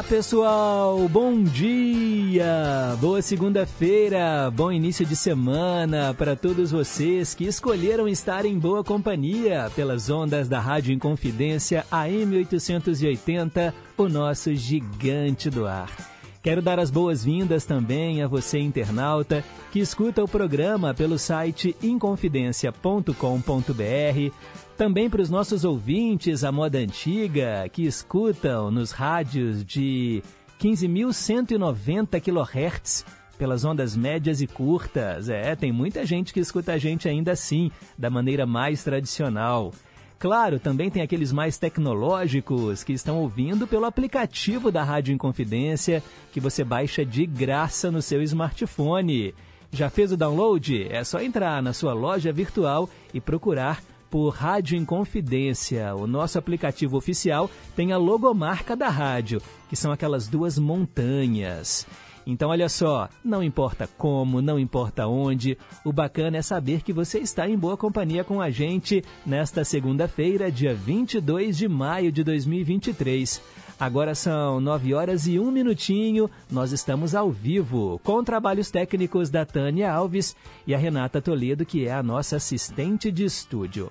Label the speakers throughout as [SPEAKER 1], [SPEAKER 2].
[SPEAKER 1] Diga lá, pessoal! Bom dia! Boa segunda-feira, bom início de semana para todos vocês que escolheram estar em boa companhia pelas ondas da Rádio Inconfidência AM 880, o nosso gigante do ar. Quero dar as boas-vindas também a você, internauta, que escuta o programa pelo site inconfidencia.com.br também para os nossos ouvintes à moda antiga que escutam nos rádios de 15.190 kHz pelas ondas médias e curtas. É, tem muita gente que escuta a gente ainda assim, da maneira mais tradicional. Claro, também tem aqueles mais tecnológicos que estão ouvindo pelo aplicativo da Rádio Inconfidência, que você baixa de graça no seu smartphone. Já fez o download? É só entrar na sua loja virtual e procurar por Rádio Inconfidência. O nosso aplicativo oficial tem a logomarca da rádio, que são aquelas duas montanhas. Então, olha só, não importa como, não importa onde, o bacana é saber que você está em boa companhia com a gente nesta segunda-feira, dia 22 de maio de 2023. Agora são 9 horas e um minutinho. Nós estamos ao vivo com trabalhos técnicos da Tânia Alves e a Renata Toledo, que é a nossa assistente de estúdio.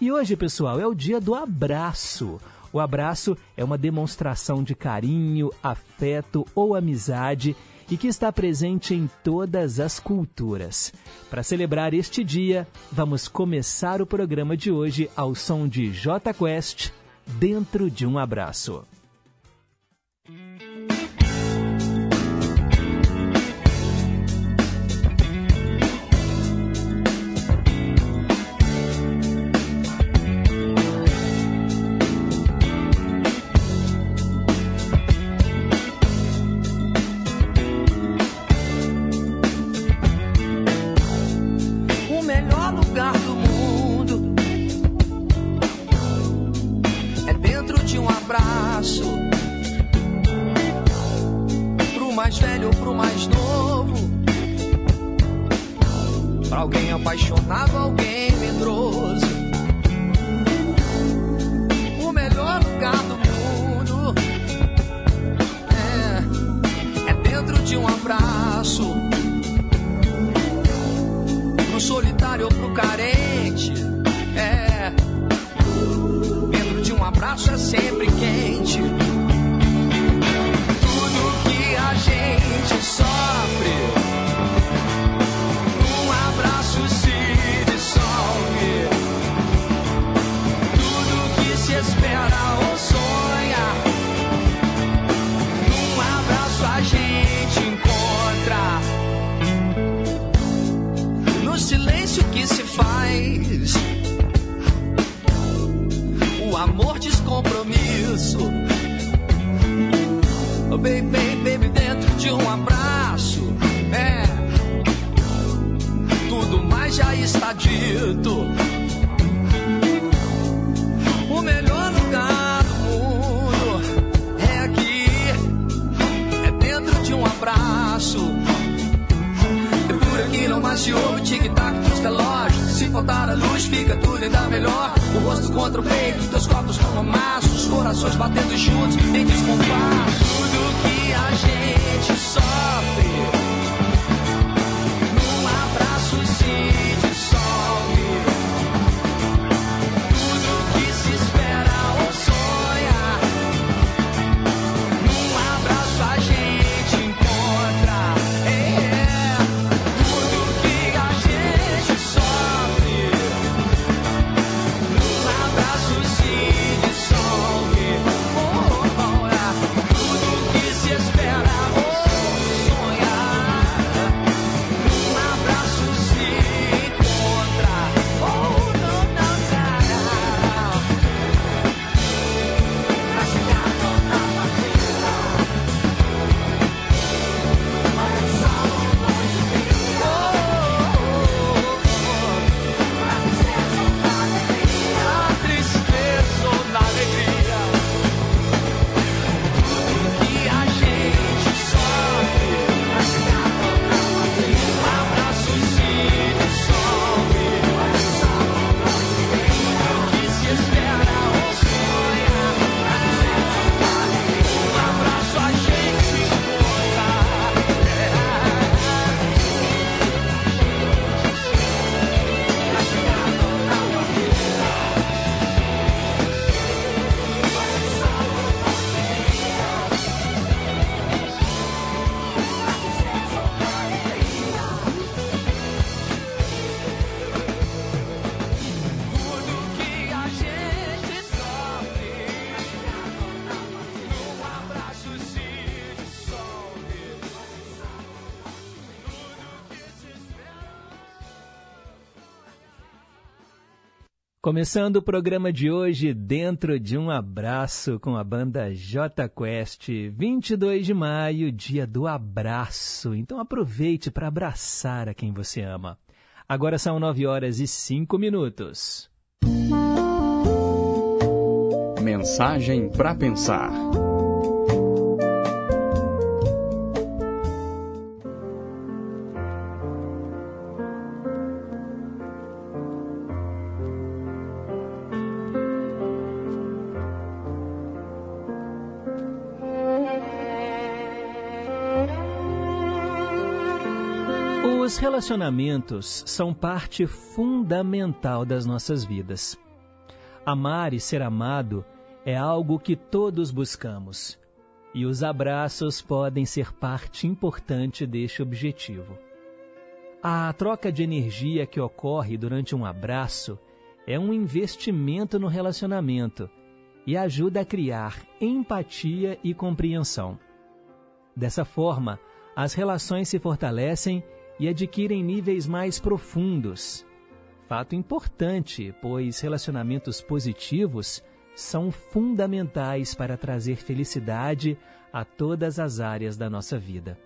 [SPEAKER 1] E hoje, pessoal, é o dia do abraço. O abraço é uma demonstração de carinho, afeto ou amizade e que está presente em todas as culturas. Para celebrar este dia, vamos começar o programa de hoje ao som de J Quest, Dentro de um Abraço.
[SPEAKER 2] amor descompromisso. Oh, baby, baby, dentro de um abraço. É, tudo mais já está dito. O melhor lugar do mundo é aqui, é dentro de um abraço. Por aqui não mais de ouro, tic-tac dos relógios. Se faltar a luz, fica tudo ainda melhor. O rosto contra o peito, teus copos estão amassos. Corações batendo juntos em descompasso. Tudo que a gente sofre.
[SPEAKER 1] Começando o programa de hoje dentro de um abraço com a banda J Quest, 22 de maio, dia do abraço. Então aproveite para abraçar a quem você ama. Agora são 9 horas e 5 minutos.
[SPEAKER 3] Mensagem para pensar.
[SPEAKER 1] Relacionamentos são parte fundamental das nossas vidas. Amar e ser amado é algo que todos buscamos, e os abraços podem ser parte importante deste objetivo. A troca de energia que ocorre durante um abraço é um investimento no relacionamento e ajuda a criar empatia e compreensão. Dessa forma, as relações se fortalecem e adquirem níveis mais profundos. Fato importante, pois relacionamentos positivos são fundamentais para trazer felicidade a todas as áreas da nossa vida.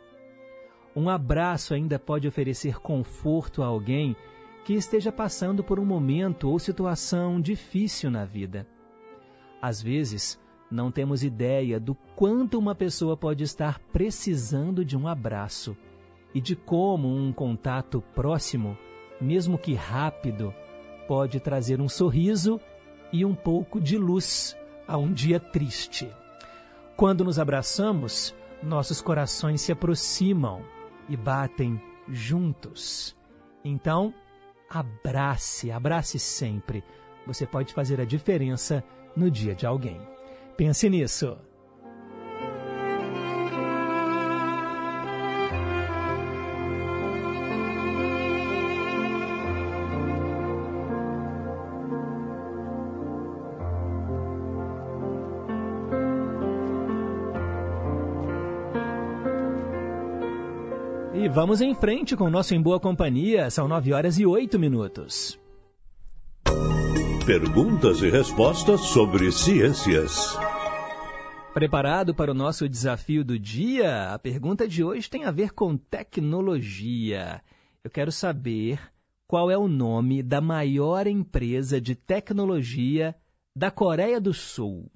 [SPEAKER 1] Um abraço ainda pode oferecer conforto a alguém que esteja passando por um momento ou situação difícil na vida. Às vezes, não temos ideia do quanto uma pessoa pode estar precisando de um abraço e de como um contato próximo, mesmo que rápido, pode trazer um sorriso e um pouco de luz a um dia triste. Quando nos abraçamos, nossos corações se aproximam e batem juntos. Então, abrace, abrace sempre. Você pode fazer a diferença no dia de alguém. Pense nisso. Vamos em frente com o nosso Em Boa Companhia. São 9 horas e 8 minutos.
[SPEAKER 4] Perguntas e respostas sobre ciências.
[SPEAKER 1] Preparado para o nosso desafio do dia? A pergunta de hoje tem a ver com tecnologia. Eu quero saber qual é o nome da maior empresa de tecnologia da Coreia do Sul.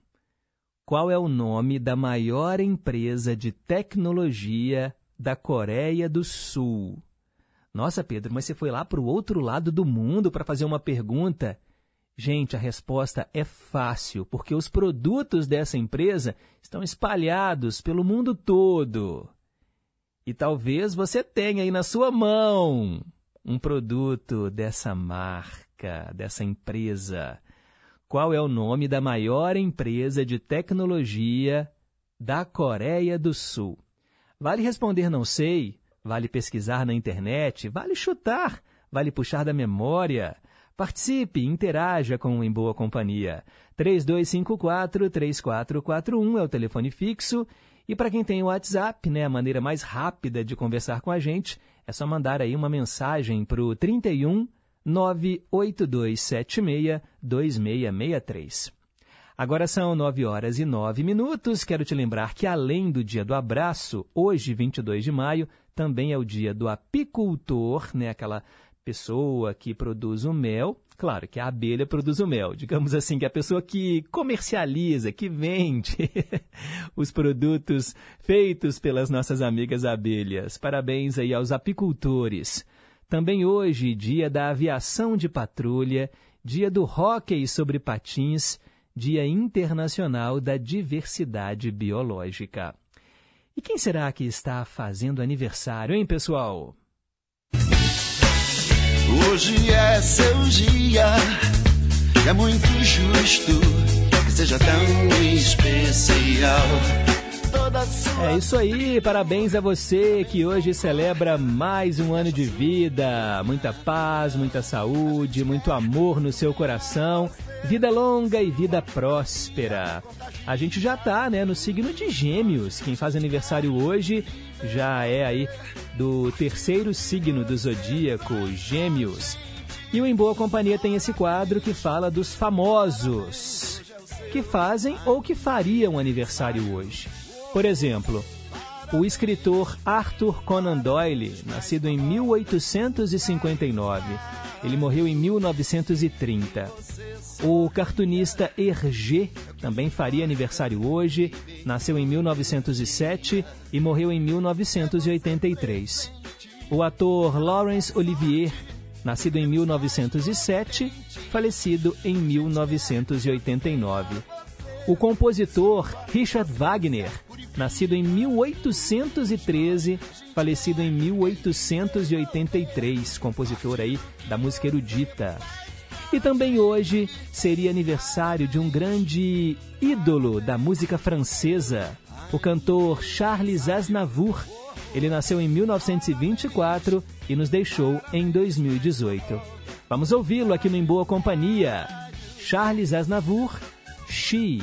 [SPEAKER 1] Qual é o nome da maior empresa de tecnologia da Coreia do Sul. Nossa, Pedro, mas você foi lá para o outro lado do mundo para fazer uma pergunta? Gente, a resposta é fácil, porque os produtos dessa empresa estão espalhados pelo mundo todo. E talvez você tenha aí na sua mão um produto dessa marca, dessa empresa. Qual é o nome da maior empresa de tecnologia da Coreia do Sul? Vale responder não sei, vale pesquisar na internet, vale chutar, vale puxar da memória. Participe, interaja com o Em Boa Companhia. 3254-3441 é o telefone fixo. E para quem tem o WhatsApp, né, a maneira mais rápida de conversar com a gente é só mandar aí uma mensagem para o 31 98276 2663. Agora são 9 horas e 9 minutos. Quero te lembrar que, além do Dia do Abraço, hoje, 22 de maio, também é o Dia do Apicultor, né? aquela pessoa que produz o mel. Claro que a abelha produz o mel, digamos assim, que é a pessoa que comercializa, que vende os produtos feitos pelas nossas amigas abelhas. Parabéns aí aos apicultores. Também hoje, dia da aviação de patrulha, dia do hóquei sobre patins Dia Internacional da Diversidade Biológica. E quem será que está fazendo aniversário, hein, pessoal?
[SPEAKER 5] Hoje é seu dia, é muito justo que seja tão especial.
[SPEAKER 1] É isso aí, parabéns a você que hoje celebra mais um ano de vida. Muita paz, muita saúde, muito amor no seu coração Vida longa e vida próspera. A gente já tá, né, no signo de Gêmeos. Quem faz aniversário hoje já é aí do terceiro signo do zodíaco, Gêmeos. E o Em Boa Companhia tem esse quadro que fala dos famosos que fazem ou que fariam aniversário hoje. Por exemplo, o escritor Arthur Conan Doyle, nascido em 1859. Ele morreu em 1930. O cartunista Hergé também faria aniversário hoje, nasceu em 1907 e morreu em 1983. O ator Laurence Olivier, nascido em 1907, falecido em 1989. O compositor Richard Wagner, nascido em 1813, falecido em 1883, compositor aí da música erudita. E também hoje seria aniversário de um grande ídolo da música francesa, o cantor Charles Aznavour. Ele nasceu em 1924 e nos deixou em 2018. Vamos ouvi-lo aqui no Em Boa Companhia. Charles Aznavour, She.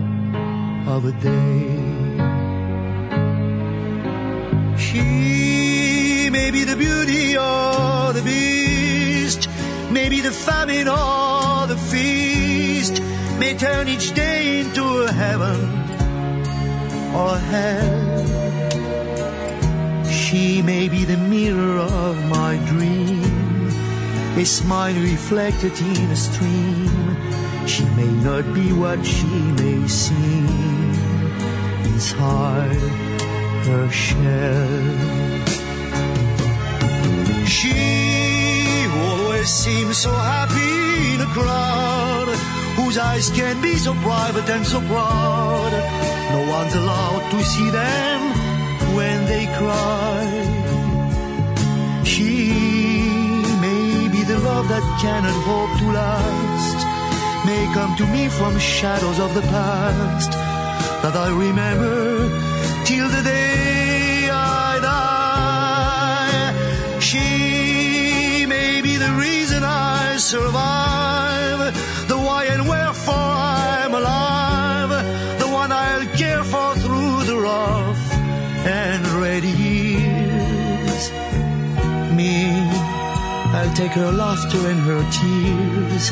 [SPEAKER 6] of a day. She may be the beauty or the beast, maybe the famine or the feast, may turn each day into a heaven or hell. She may be the mirror of my dream, a smile reflected in a stream. She may not be what she may seem inside her shell. She always seems so happy in a crowd whose eyes can be so private and so proud. No one's allowed to see them when they cry. She may be the love that cannot hope to last, may come to me from shadows of the past that I remember till the day I die. She may be the reason I survive, the why and wherefore I'm alive, the one I'll care for through the rough and ready years. Me, I'll take her laughter and her tears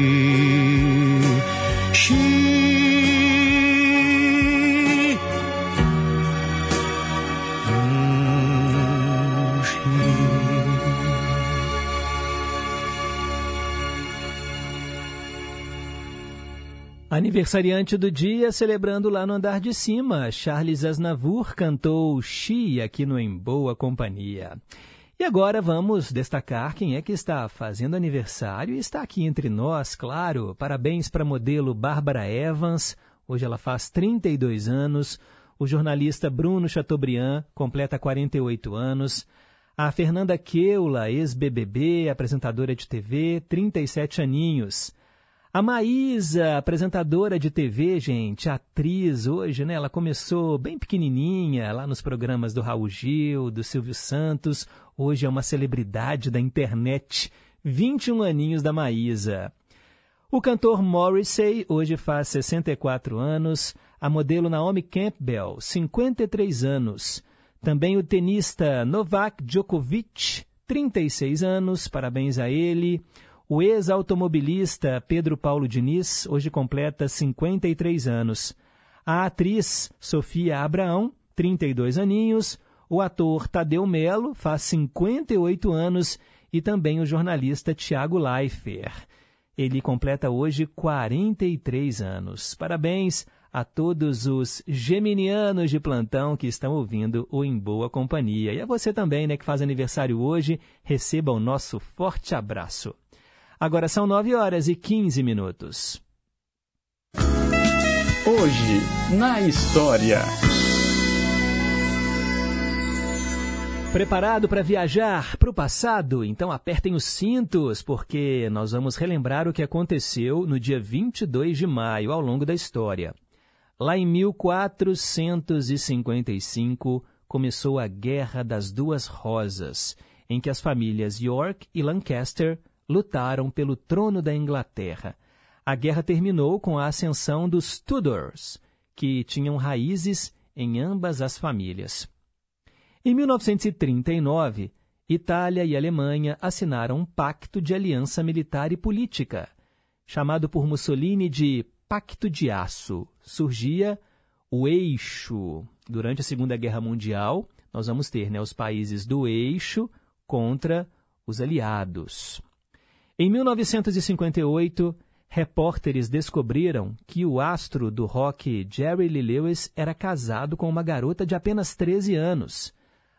[SPEAKER 1] Aniversariante do dia, celebrando lá no andar de cima, Charles Aznavour cantou Xi aqui no Em Boa Companhia. E agora vamos destacar quem é que está fazendo aniversário e está aqui entre nós, claro. Parabéns para a modelo Bárbara Evans, hoje ela faz 32 anos. O jornalista Bruno Chateaubriand completa 48 anos. A Fernanda Keula, ex-BBB, apresentadora de TV, 37 aninhos. A Maísa, apresentadora de TV, gente, atriz hoje, né? Ela começou bem pequenininha, lá nos programas do Raul Gil, do Silvio Santos. Hoje é uma celebridade da internet. 21 aninhos da Maísa. O cantor Morrissey hoje faz 64 anos. A modelo Naomi Campbell, 53 anos. Também o tenista Novak Djokovic, 36 anos. Parabéns a ele. O ex-automobilista Pedro Paulo Diniz hoje completa 53 anos. A atriz Sofia Abraão, 32 aninhos. O ator Tadeu Melo faz 58 anos. E também o jornalista Tiago Leifert. Ele completa hoje 43 anos. Parabéns a todos os geminianos de plantão que estão ouvindo o Em Boa Companhia. E a você também, né, que faz aniversário hoje, receba o nosso forte abraço. Agora são 9 horas e 15 minutos.
[SPEAKER 3] Hoje, na história.
[SPEAKER 1] Preparado para viajar para o passado? Então apertem os cintos, porque nós vamos relembrar o que aconteceu no dia 22 de maio ao longo da história. Lá em 1455 começou a Guerra das Duas Rosas, em que as famílias York e Lancaster lutaram pelo trono da Inglaterra. A guerra terminou com a ascensão dos Tudors, que tinham raízes em ambas as famílias. Em 1939, Itália e Alemanha assinaram um pacto de aliança militar e política, chamado por Mussolini de Pacto de Aço. Surgia o eixo. Durante a Segunda Guerra Mundial, nós vamos ter né, os países do eixo contra os aliados. Em 1958, repórteres descobriram que o astro do rock Jerry Lee Lewis era casado com uma garota de apenas 13 anos.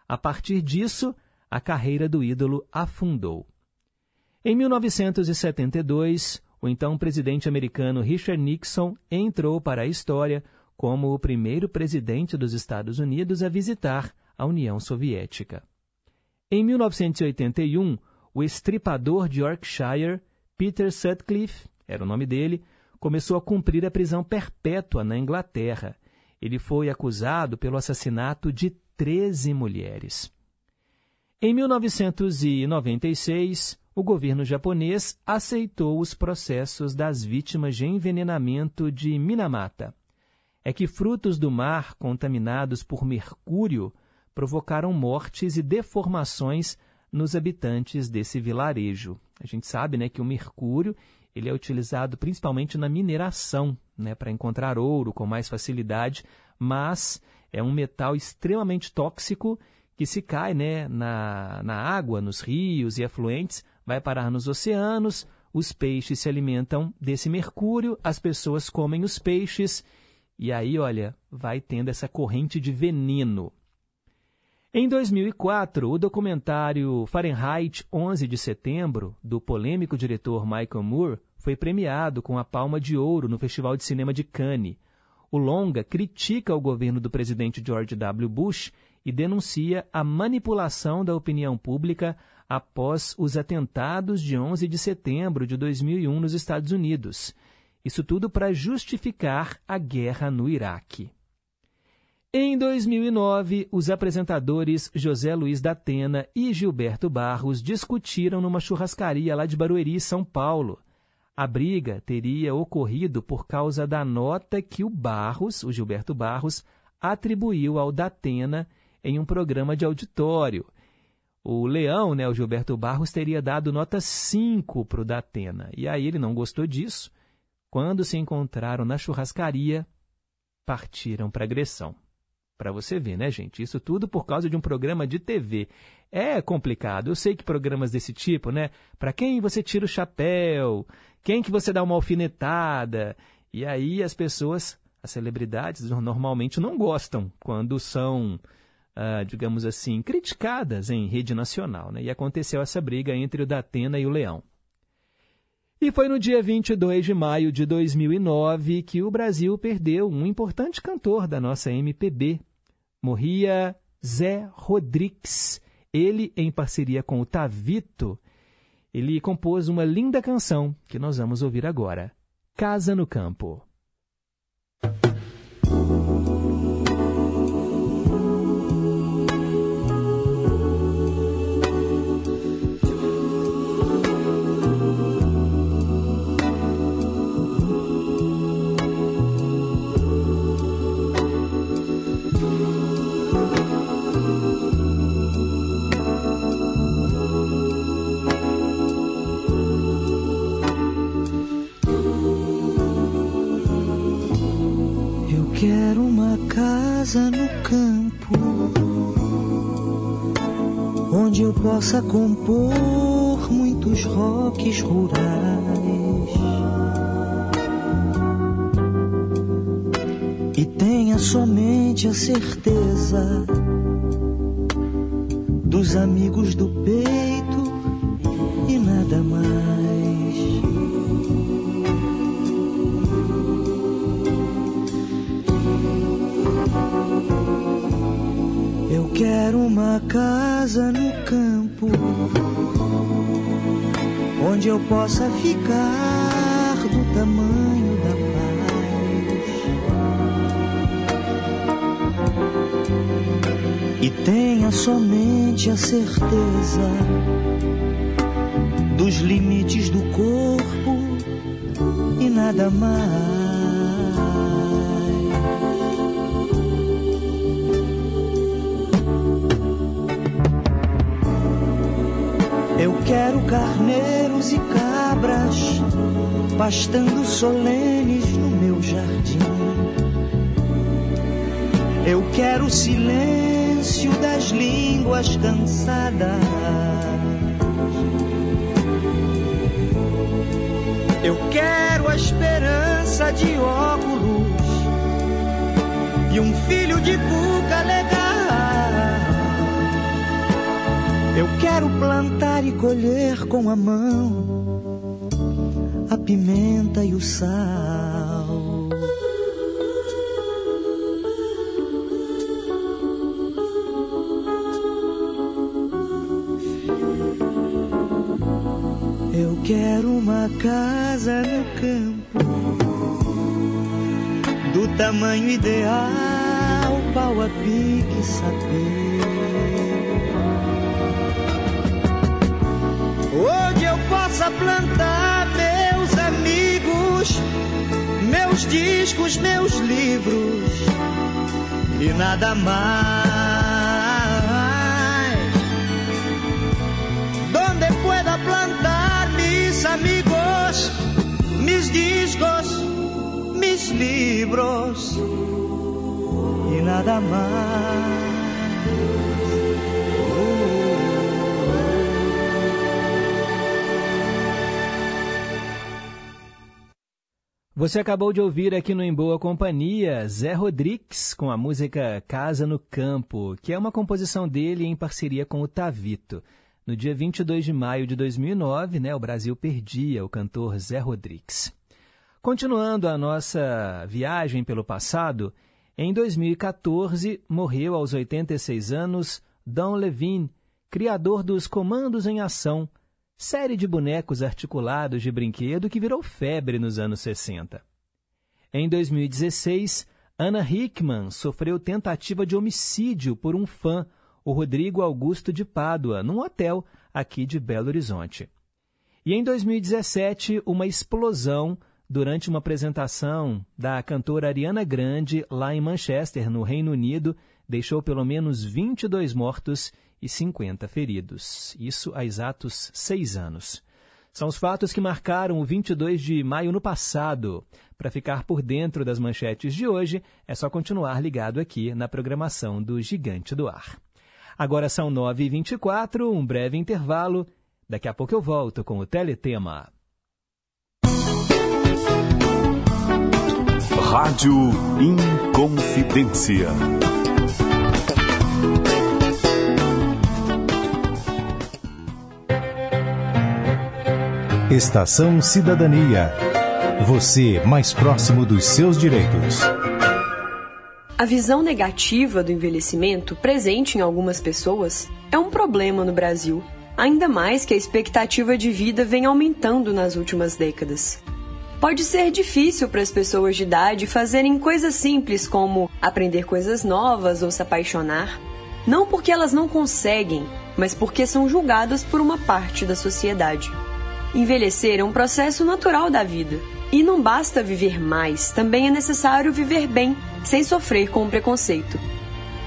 [SPEAKER 1] A partir disso, a carreira do ídolo afundou. Em 1972, o então presidente americano Richard Nixon entrou para a história como o primeiro presidente dos Estados Unidos a visitar a União Soviética. Em 1981, o estripador de Yorkshire, Peter Sutcliffe, era o nome dele, começou a cumprir a prisão perpétua na Inglaterra. Ele foi acusado pelo assassinato de 13 mulheres. Em 1996, o governo japonês aceitou os processos das vítimas de envenenamento de Minamata. É que frutos do mar contaminados por mercúrio provocaram mortes e deformações nos habitantes desse vilarejo. A gente sabe né, que o mercúrio ele é utilizado principalmente na mineração, né, para encontrar ouro com mais facilidade, mas é um metal extremamente tóxico que se cai né, na, na água, nos rios e afluentes, vai parar nos oceanos, os peixes se alimentam desse mercúrio, as pessoas comem os peixes, e aí, olha, vai tendo essa corrente de veneno. Em 2004, o documentário Fahrenheit 11 de setembro, do polêmico diretor Michael Moore, foi premiado com a Palma de Ouro no Festival de Cinema de Cannes. O longa critica o governo do presidente George W. Bush e denuncia a manipulação da opinião pública após os atentados de 11 de setembro de 2001 nos Estados Unidos. Isso tudo para justificar a guerra no Iraque. Em 2009, os apresentadores José Luiz da Atena e Gilberto Barros discutiram numa churrascaria lá de Barueri, São Paulo. A briga teria ocorrido por causa da nota que o Barros, o Gilberto Barros, atribuiu ao Datena em um programa de auditório. O Leão, né, o Gilberto Barros, teria dado nota 5 para o Datena. E aí ele não gostou disso. Quando se encontraram na churrascaria, partiram para agressão. Para você ver, né, gente? Isso tudo por causa de um programa de TV. É complicado. Eu sei que programas desse tipo, né? Para quem você tira o chapéu, quem que você dá uma alfinetada. E aí as pessoas, as celebridades, normalmente não gostam quando são, ah, digamos assim, criticadas em rede nacional. Né? E aconteceu essa briga entre o Datena e o Leão. E foi no dia 22 de maio de 2009 que o Brasil perdeu um importante cantor da nossa MPB. Morria Zé Rodrigues. Ele, em parceria com o Tavito, ele compôs uma linda canção que nós vamos ouvir agora. Casa no Campo.
[SPEAKER 7] Casa no campo, onde eu possa compor muitos rocks rurais. e tenha somente a certeza dos amigos do peito e nada mais. Quero uma casa no campo onde eu possa ficar do tamanho da e tenha somente a certeza dos limites do corpo e nada mais. Quero carneiros e cabras pastando solenes no meu jardim. Eu quero silêncio das línguas cansadas. Eu quero a esperança de óculos e um filho de cuca legal. Eu quero plantar e colher com a mão a pimenta e o sal. Eu quero uma casa no campo do tamanho ideal, pau a pique saber. Possa plantar meus amigos, meus discos, meus livros e nada mais. Donde pueda plantar mis amigos, mis discos, mis libros e nada mais.
[SPEAKER 1] Você acabou de ouvir aqui no Em Boa Companhia Zé Rodrigues com a música Casa no Campo, que é uma composição dele em parceria com o Tavito. No dia 22 de maio de 2009, né, o Brasil perdia o cantor Zé Rodrigues. Continuando a nossa viagem pelo passado, em 2014 morreu aos 86 anos Don Levine, criador dos Comandos em Ação, série de bonecos articulados de brinquedo que virou febre nos anos 60. Em 2016, Anna Hickman sofreu tentativa de homicídio por um fã, o Rodrigo Augusto de Pádua, num hotel aqui de Belo Horizonte. E em 2017, uma explosão durante uma apresentação da cantora Ariana Grande lá em Manchester, no Reino Unido, deixou pelo menos 22 mortos e 50 feridos. Isso há exatos seis anos. São os fatos que marcaram o 22 de maio no passado. Para ficar por dentro das manchetes de hoje, é só continuar ligado aqui na programação do Gigante do Ar. Agora são 9h24, um breve intervalo. Daqui a pouco eu volto com o Teletema.
[SPEAKER 4] Rádio Inconfidência.
[SPEAKER 8] Estação Cidadania. Você mais próximo dos seus direitos.
[SPEAKER 9] A visão negativa do envelhecimento, presente em algumas pessoas, é um problema no Brasil, ainda mais que a expectativa de vida vem aumentando nas últimas décadas. Pode ser difícil para as pessoas de idade fazerem coisas simples como aprender coisas novas ou se apaixonar, não porque elas não conseguem, mas porque são julgadas por uma parte da sociedade. Envelhecer é um processo natural da vida. E não basta viver mais, também é necessário viver bem, sem sofrer com o preconceito.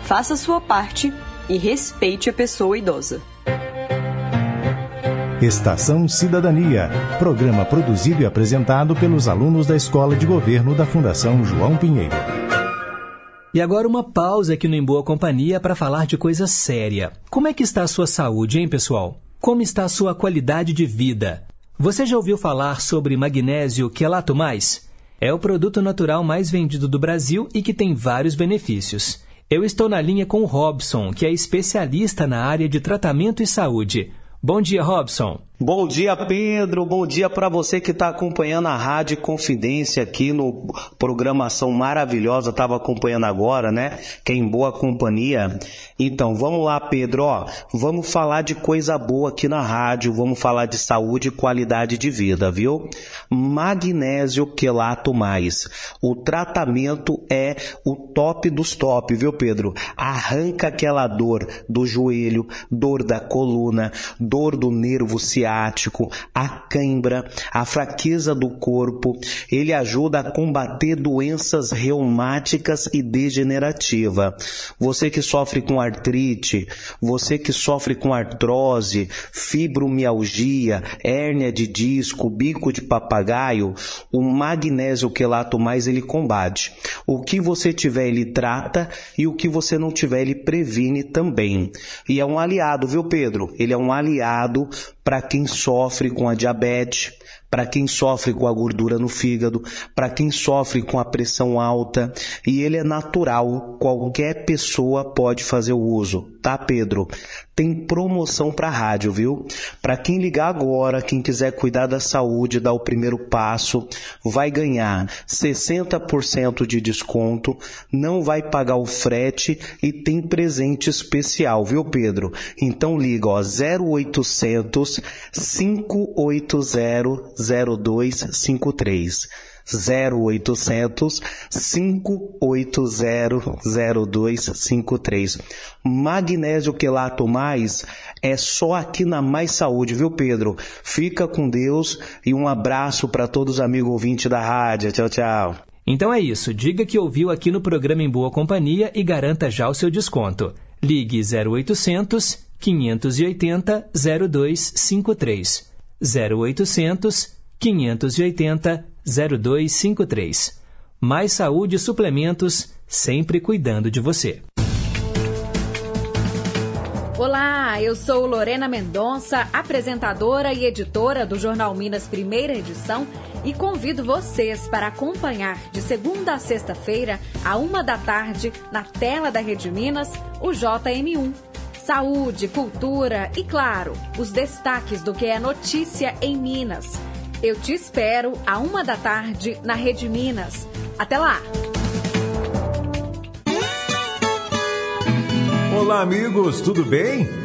[SPEAKER 9] Faça a sua parte e respeite a pessoa idosa.
[SPEAKER 8] Estação Cidadania, programa produzido e apresentado pelos alunos da Escola de Governo da Fundação João Pinheiro.
[SPEAKER 1] E agora uma pausa aqui no Em Boa Companhia para falar de coisa séria. Como é que está a sua saúde, hein, pessoal? Como está a sua qualidade de vida? Você já ouviu falar sobre magnésio quelato mais? É o produto natural mais vendido do Brasil e que tem vários benefícios. Eu estou na linha com o Robson, que é especialista na área de tratamento e saúde. Bom dia, Robson.
[SPEAKER 10] Bom dia, Pedro. Bom dia para você que está acompanhando a Rádio Confidência aqui no programação maravilhosa. Estava acompanhando agora, né? Que é em boa companhia. Então, vamos lá, Pedro. Ó, vamos falar de coisa boa aqui na rádio. Vamos falar de saúde e qualidade de vida, viu? Magnésio quelato mais. O tratamento é o top dos top, viu, Pedro? Arranca aquela dor do joelho, dor da coluna, dor do nervo ciático ciático, a cãibra, a fraqueza do corpo. Ele ajuda a combater doenças reumáticas e degenerativa. Você que sofre com artrite, você que sofre com artrose, fibromialgia, hérnia de disco, bico de papagaio, o magnésio quelato mais ele combate. O que você tiver ele trata e o que você não tiver ele previne também. E é um aliado, viu Pedro? Ele é um aliado para quem sofre com a diabetes, para quem sofre com a gordura no fígado, para quem sofre com a pressão alta, e ele é natural, qualquer pessoa pode fazer o uso, tá, Pedro? Tem promoção para rádio, viu? Para quem ligar agora, quem quiser cuidar da saúde, dar o primeiro passo, vai ganhar 60% de desconto, não vai pagar o frete e tem presente especial, viu, Pedro? Então liga, ó, 0800 580 0253. 0800 580 0253. Magnésio quelato mais é só aqui na Mais Saúde, viu, Pedro? Fica com Deus e um abraço para todos os amigos ouvintes da rádio. Tchau, tchau.
[SPEAKER 1] Então é isso. Diga que ouviu aqui no programa Em Boa Companhia e garanta já o seu desconto. Ligue 0800 580 0253. 0800 580 0253. Mais saúde e suplementos, sempre cuidando de você.
[SPEAKER 11] Olá, eu sou Lorena Mendonça, apresentadora e editora do Jornal Minas Primeira Edição e convido vocês para acompanhar de segunda a sexta-feira, a uma da tarde, na tela da Rede Minas, o JM1 saúde, cultura e, claro, os destaques do que é notícia em Minas. Eu te espero a uma da tarde na Rede Minas. Até lá!
[SPEAKER 12] Olá, amigos, tudo bem?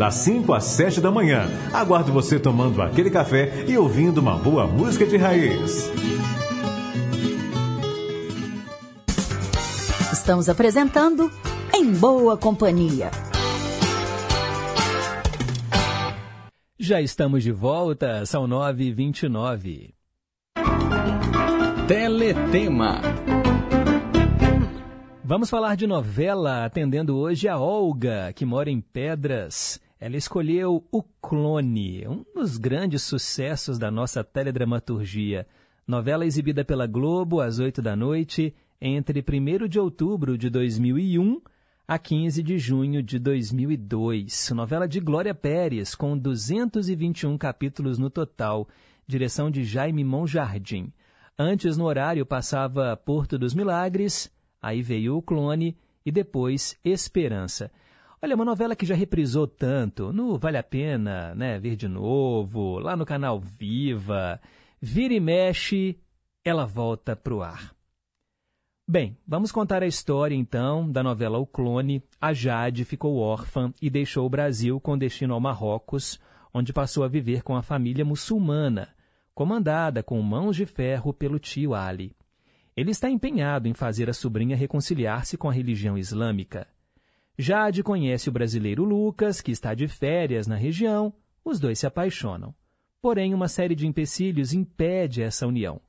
[SPEAKER 12] das 5 às 7 da manhã. Aguardo você tomando aquele café e ouvindo uma boa música de raiz.
[SPEAKER 13] Estamos apresentando Em Boa Companhia.
[SPEAKER 1] Já estamos de volta, são 9h29.
[SPEAKER 3] Teletema.
[SPEAKER 1] Vamos falar de novela, atendendo hoje a Olga, que mora em Pedras. Ela escolheu O Clone, um dos grandes sucessos da nossa teledramaturgia. Novela exibida pela Globo às 8 da noite, entre 1 de outubro de 2001 a 15 de junho de 2002. Novela de Glória Pérez, com 221 capítulos no total. Direção de Jaime Monjardim. Antes, no horário, passava Porto dos Milagres, aí veio O Clone e depois Esperança. Olha, uma novela que já reprisou tanto, no Vale a Pena, né, ver de novo, lá no canal Viva, vira e mexe, ela volta pro ar. Bem, vamos contar a história então da novela O Clone. A Jade ficou órfã e deixou o Brasil com destino ao Marrocos, onde passou a viver com a família muçulmana, comandada com mãos de ferro pelo tio Ali. Ele está empenhado em fazer a sobrinha reconciliar-se com a religião islâmica. Jade conhece o brasileiro Lucas, que está de férias na região. Os dois se apaixonam. Porém, uma série de empecilhos impede essa união.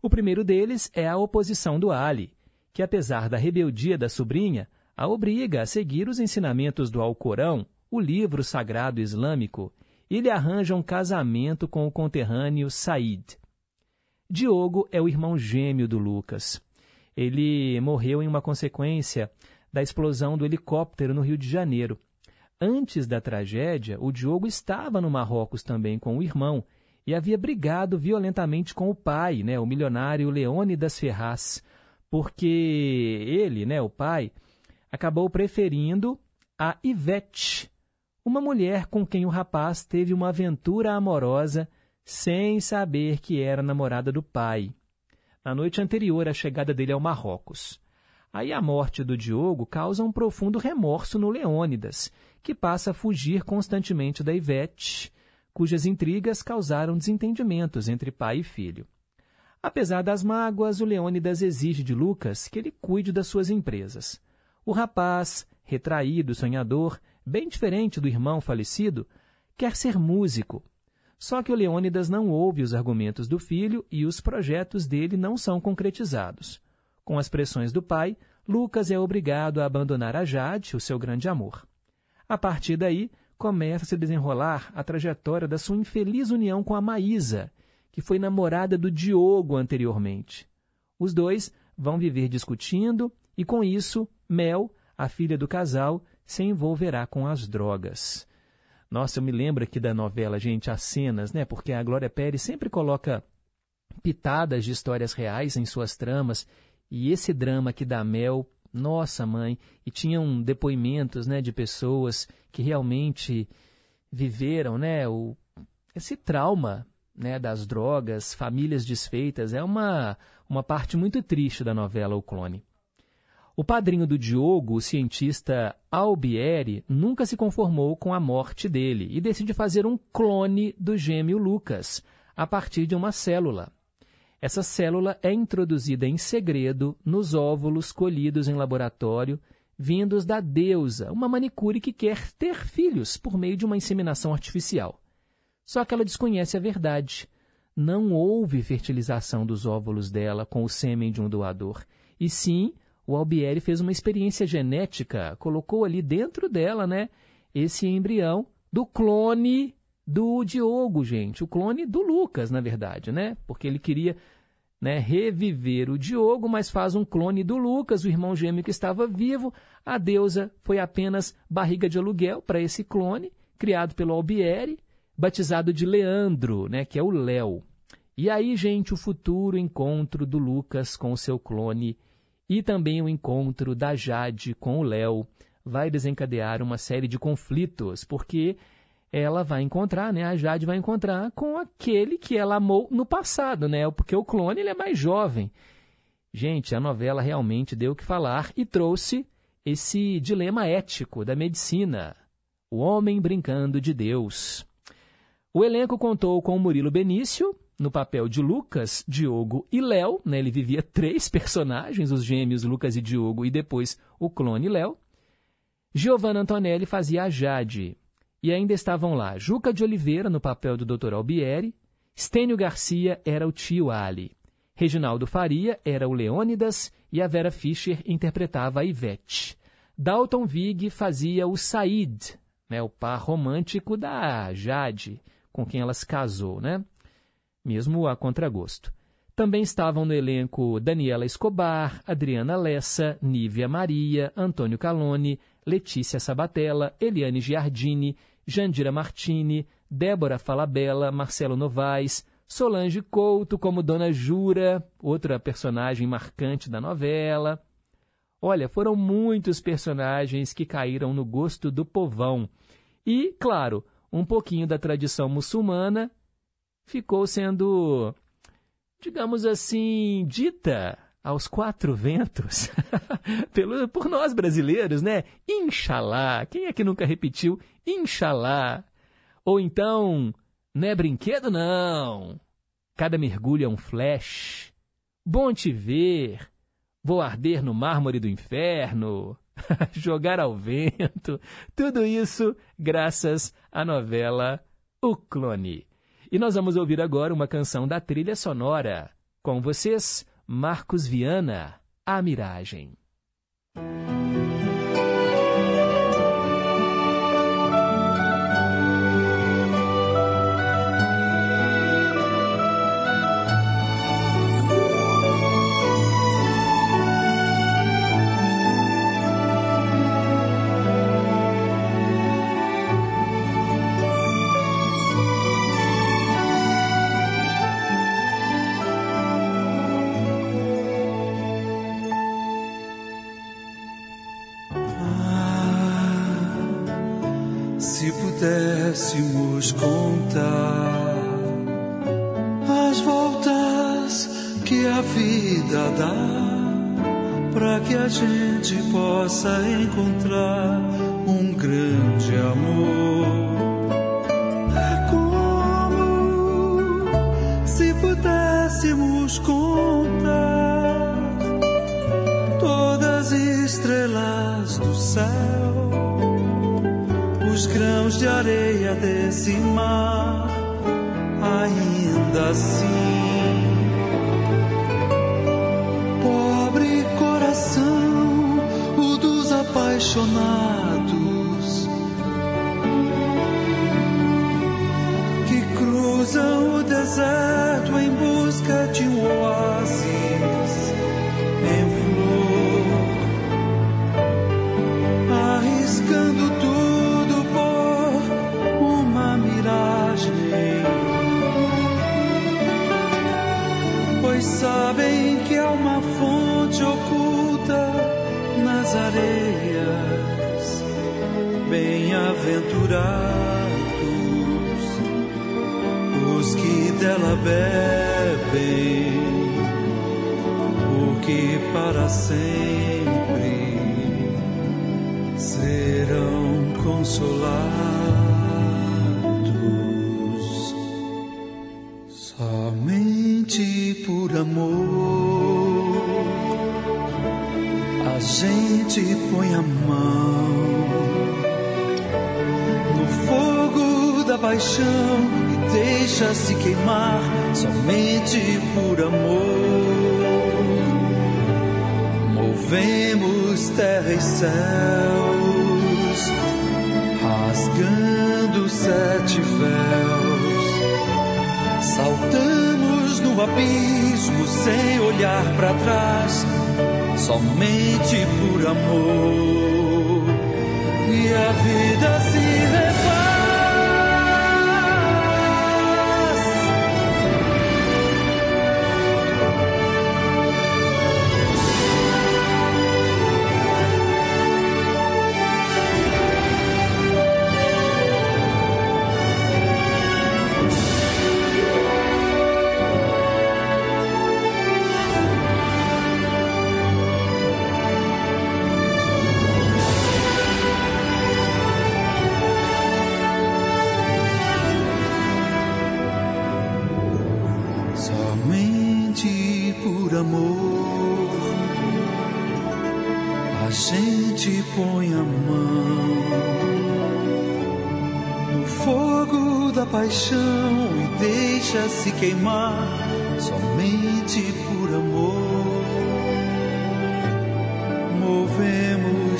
[SPEAKER 1] O primeiro deles é a oposição do Ali, que apesar da rebeldia da sobrinha, a obriga a seguir os ensinamentos do Alcorão, o livro sagrado islâmico, e lhe arranja um casamento com o conterrâneo Said. Diogo é o irmão gêmeo do Lucas. Ele morreu em uma consequência da explosão do helicóptero no Rio de Janeiro. Antes da tragédia, o Diogo estava no Marrocos também com o irmão e havia brigado violentamente com o pai, né, o milionário Leônidas Ferraz, porque ele, né, o pai, acabou preferindo a Ivete, uma mulher com quem o rapaz teve uma aventura amorosa sem saber que era namorada do pai, na noite anterior à chegada dele ao Marrocos. Aí a morte do Diogo causa um profundo remorso no Leônidas, que passa a fugir constantemente da Ivete, cujas intrigas causaram desentendimentos entre pai e filho. Apesar das mágoas, o Leônidas exige de Lucas que ele cuide das suas empresas. O rapaz, retraído, sonhador, bem diferente do irmão falecido, quer ser músico. Só que o Leônidas não ouve os argumentos do filho e os projetos dele não são concretizados. Com as pressões do pai, Lucas é obrigado a abandonar a Jade, o seu grande amor. A partir daí, começa a se desenrolar a trajetória da sua infeliz união com a Maísa, que foi namorada do Diogo anteriormente. Os dois vão viver discutindo e, com isso, Mel, a filha do casal, se envolverá com as drogas. Nossa, eu me lembro aqui da novela, gente, as cenas, né? Porque a Glória Pérez sempre coloca pitadas de histórias reais em suas tramas, e esse drama aqui da Mel, nossa mãe, e tinham depoimentos, né, de pessoas que realmente viveram, né, o, esse trauma, né, das drogas, famílias desfeitas, é uma, uma parte muito triste da novela O Clone. O padrinho do Diogo, o cientista Albieri, nunca se conformou com a morte dele e decide fazer um clone do gêmeo Lucas, a partir de uma célula. Essa célula é introduzida em segredo nos óvulos colhidos em laboratório, vindos da deusa, uma manicure que quer ter filhos por meio de uma inseminação artificial. Só que ela desconhece a verdade. Não houve fertilização dos óvulos dela com o sêmen de um doador, e sim o Albieri fez uma experiência genética, colocou ali dentro dela, né, esse embrião do clone do Diogo, gente, o clone do Lucas, na verdade, né? Porque ele queria né, reviver o Diogo, mas faz um clone do Lucas, o irmão gêmeo que estava vivo. A deusa foi apenas barriga de aluguel para esse clone, criado pelo Albieri, batizado de Leandro, né, que é o Léo. E aí, gente, o futuro encontro do Lucas com o seu clone e também o encontro da Jade com o Léo vai desencadear uma série de conflitos, porque ela vai encontrar, né, a Jade vai encontrar com aquele que ela amou no passado, né, porque o clone ele é mais jovem. Gente, a novela realmente deu o que falar e trouxe esse dilema ético da medicina, o homem brincando de Deus. O elenco contou com Murilo Benício, no papel de Lucas, Diogo e Léo. Né? Ele vivia três personagens, os gêmeos Lucas e Diogo, e depois o clone Léo. Giovanna Antonelli fazia a Jade. E ainda estavam lá Juca de Oliveira, no papel do Dr. Albieri. Stênio Garcia era o tio Ali. Reginaldo Faria era o Leônidas e a Vera Fischer interpretava a Ivete. Dalton Vig fazia o Said, né, o par romântico da Jade, com quem ela se casou, né? mesmo a contragosto. Também estavam no elenco Daniela Escobar, Adriana Lessa, Nívia Maria, Antônio Calone, Letícia Sabatella, Eliane Giardini, Jandira Martini, Débora Falabella, Marcelo Novaes, Solange Couto como Dona Jura, outra personagem marcante da novela. Olha, foram muitos personagens que caíram no gosto do povão. E, claro, um pouquinho da tradição muçulmana ficou sendo, digamos assim, dita aos quatro ventos pelo, por nós brasileiros, né? Inxalá. Quem é que nunca repetiu Inxalá? Ou então, não é brinquedo, não. Cada mergulho é um flash. Bom te ver. Vou arder no mármore do inferno. Jogar ao vento. Tudo isso graças à novela O Clone. E nós vamos ouvir agora uma canção da trilha sonora
[SPEAKER 14] Com vocês, Marcos Viana, A Miragem.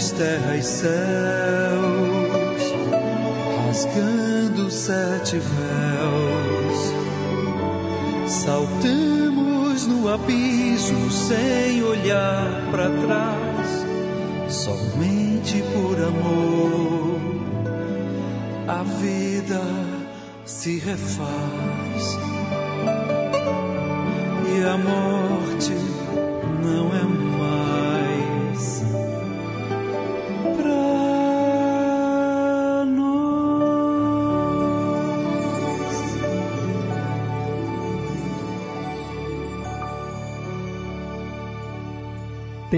[SPEAKER 1] Movemos terra e céus, rasgando sete véus. Saltamos no abismo sem olhar para trás, somente por amor. A vida se refaz e a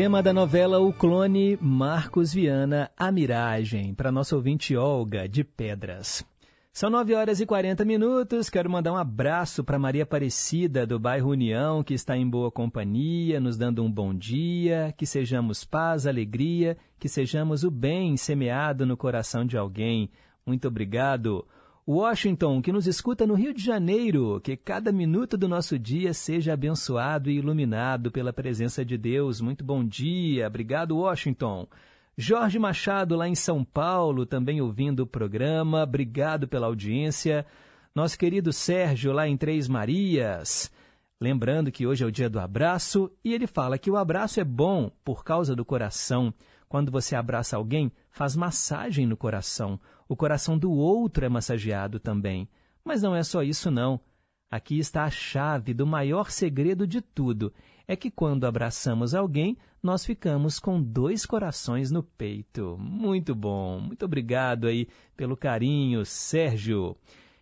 [SPEAKER 14] Tema da novela O Clone, Marcos Viana, A Miragem, para nossa ouvinte Olga, de Pedras. São 9 horas e 40 minutos. Quero mandar um abraço para Maria Aparecida, do bairro União, que está em boa companhia, nos dando um bom dia. Que sejamos paz, alegria, que sejamos o bem semeado no coração de alguém. Muito obrigado.
[SPEAKER 1] Washington, que nos escuta no Rio de Janeiro, que cada minuto do nosso dia seja abençoado e iluminado pela presença de Deus. Muito bom dia. Obrigado, Washington. Jorge Machado, lá em São Paulo, também ouvindo o programa. Obrigado pela audiência. Nosso querido Sérgio, lá em Três Marias. Lembrando que hoje é o dia do abraço e ele fala que o abraço é bom por causa do coração. Quando você abraça alguém, faz massagem no coração. O coração do outro é massageado também. Mas não é só isso, não. Aqui está a chave do maior segredo de tudo. É que quando abraçamos alguém, nós ficamos com dois corações no peito. Muito bom. Muito obrigado aí pelo carinho, Sérgio.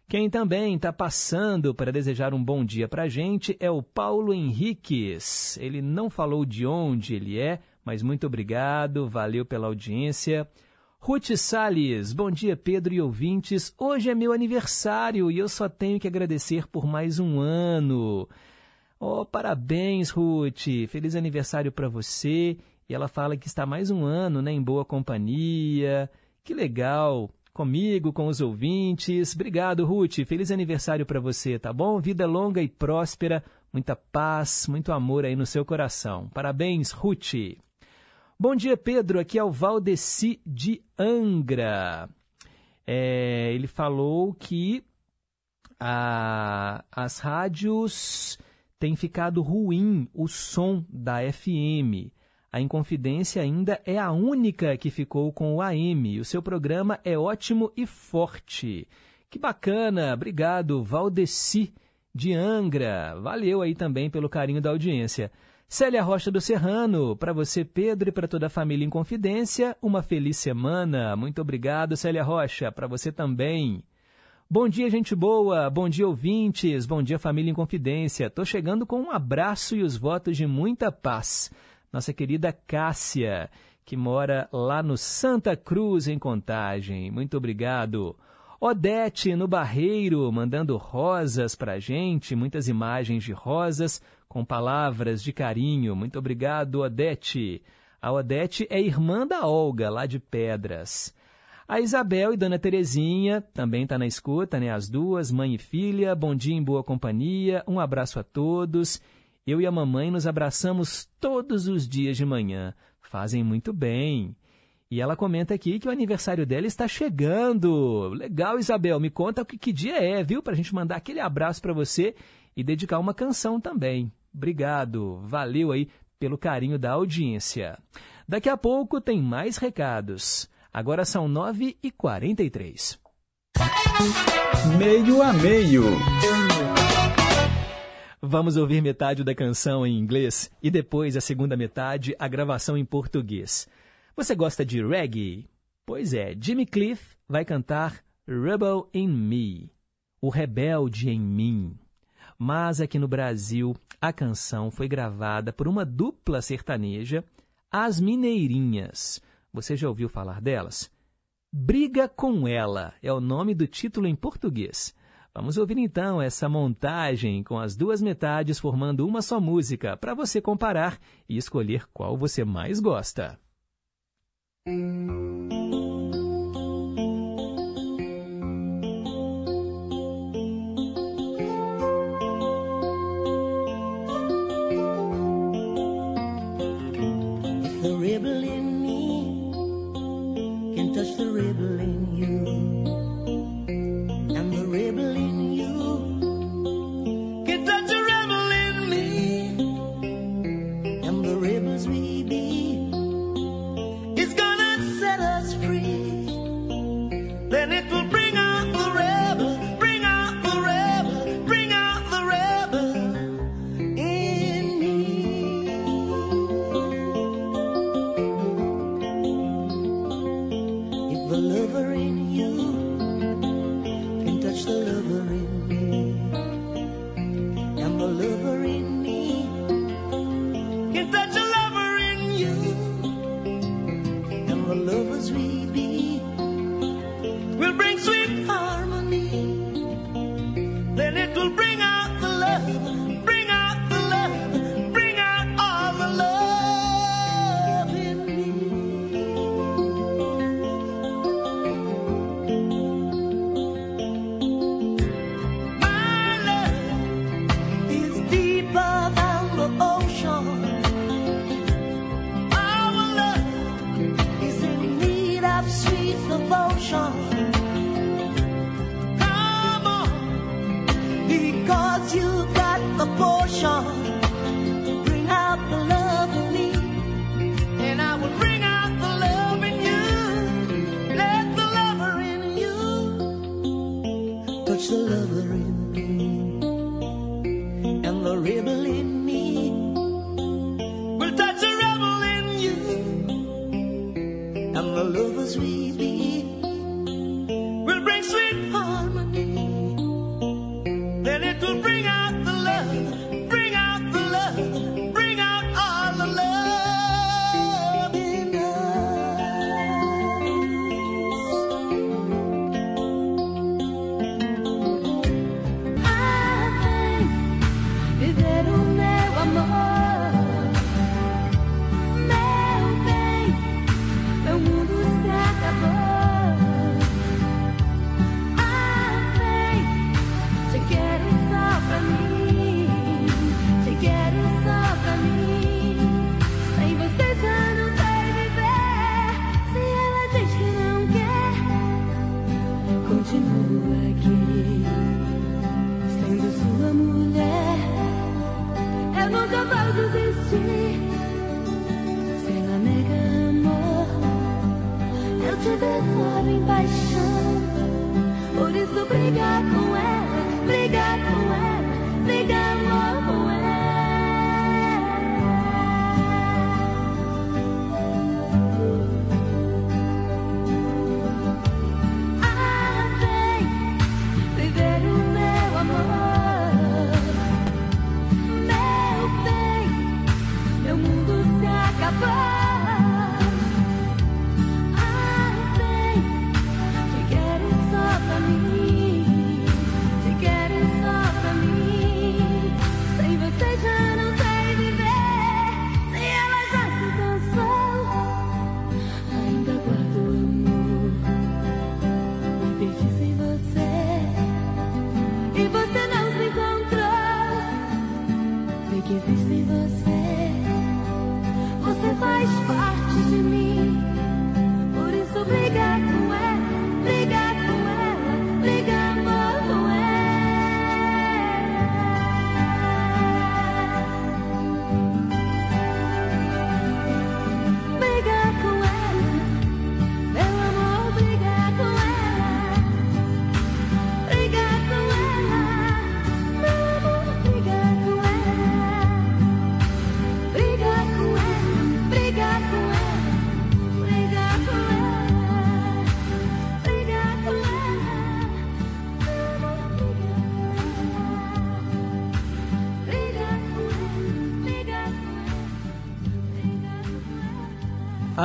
[SPEAKER 1] Quem também está passando para desejar um bom dia para a gente é o Paulo Henriques. Ele não falou de onde ele é, mas muito obrigado, valeu pela audiência. Ruth Salles, bom dia Pedro e ouvintes. Hoje é meu aniversário e eu só tenho que agradecer por mais um ano. Oh, parabéns, Ruth. Feliz aniversário para você. E ela fala que está mais um ano, né, em boa companhia. Que legal. Comigo, com os ouvintes. Obrigado, Ruth. Feliz aniversário para você, tá bom? Vida longa e próspera, muita paz, muito amor aí no seu coração. Parabéns, Ruth. Bom dia, Pedro. Aqui é o Valdeci de Angra. É, ele falou que a, as rádios têm ficado ruim o som da FM. A Inconfidência ainda é a única que ficou com o AM. O seu programa é ótimo e forte. Que bacana! Obrigado, Valdeci de Angra. Valeu aí também pelo carinho da audiência. Célia Rocha do Serrano, para você, Pedro, e para toda a família em Confidência, uma feliz semana. Muito obrigado, Célia Rocha, para você também. Bom dia, gente boa, bom dia, ouvintes, bom dia, família em Confidência. Estou chegando com um abraço e os votos de muita paz. Nossa querida Cássia, que mora lá no Santa Cruz, em Contagem. Muito obrigado. Odete, no Barreiro, mandando rosas para a gente, muitas imagens de rosas com palavras de carinho. Muito obrigado, Odete. A Odete é irmã da Olga, lá de Pedras. A Isabel e Dona Terezinha também está na escuta, né? As duas, mãe e filha. Bom dia em boa companhia. Um abraço a todos. Eu e a mamãe nos abraçamos todos os dias de manhã. Fazem muito bem. E ela comenta aqui que o aniversário dela está chegando. Legal, Isabel. Me conta que, que dia é, viu? Para a gente mandar aquele abraço para você e dedicar uma canção também. Obrigado. Valeu aí pelo carinho da audiência. Daqui a pouco tem mais recados. Agora são 9h43.
[SPEAKER 3] Meio a meio.
[SPEAKER 1] Vamos ouvir metade da canção em inglês e depois a segunda metade, a gravação em português. Você gosta de reggae? Pois é, Jimmy Cliff vai cantar Rebel in Me, o rebelde em mim. Mas aqui no Brasil, a canção foi gravada por uma dupla sertaneja, As Mineirinhas. Você já ouviu falar delas? Briga com Ela é o nome do título em português. Vamos ouvir então essa montagem com as duas metades formando uma só música para você comparar e escolher qual você mais gosta.
[SPEAKER 15] If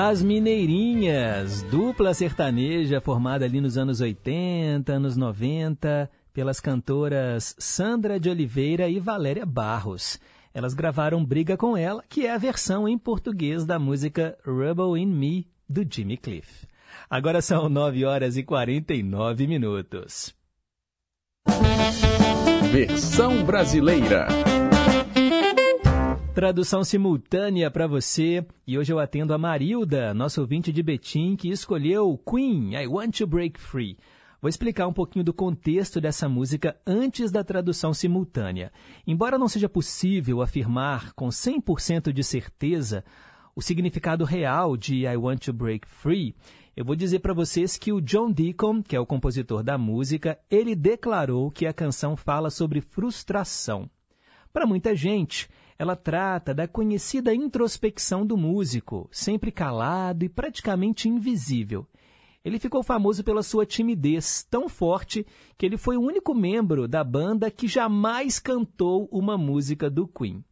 [SPEAKER 1] As Mineirinhas, dupla sertaneja formada ali nos anos 80, anos 90, pelas cantoras Sandra de Oliveira e Valéria Barros. Elas gravaram Briga com Ela, que é a versão em português da música Rebel in Me, do Jimmy Cliff. Agora são 9 horas e 49 minutos.
[SPEAKER 3] Versão brasileira.
[SPEAKER 1] Tradução simultânea para você. E hoje eu atendo a Marilda, nosso ouvinte de Betim, que escolheu Queen, I Want to Break Free. Vou explicar um pouquinho do contexto dessa música antes da tradução simultânea. Embora não seja possível afirmar com 100% de certeza o significado real de I Want to Break Free, eu vou dizer para vocês que o John Deacon, que é o compositor da música, ele declarou que a canção fala sobre frustração. Para muita gente, ela trata da conhecida introspecção do músico, sempre calado e praticamente invisível. Ele ficou famoso pela sua timidez tão forte que ele foi o único membro da banda que jamais cantou uma música do Queen.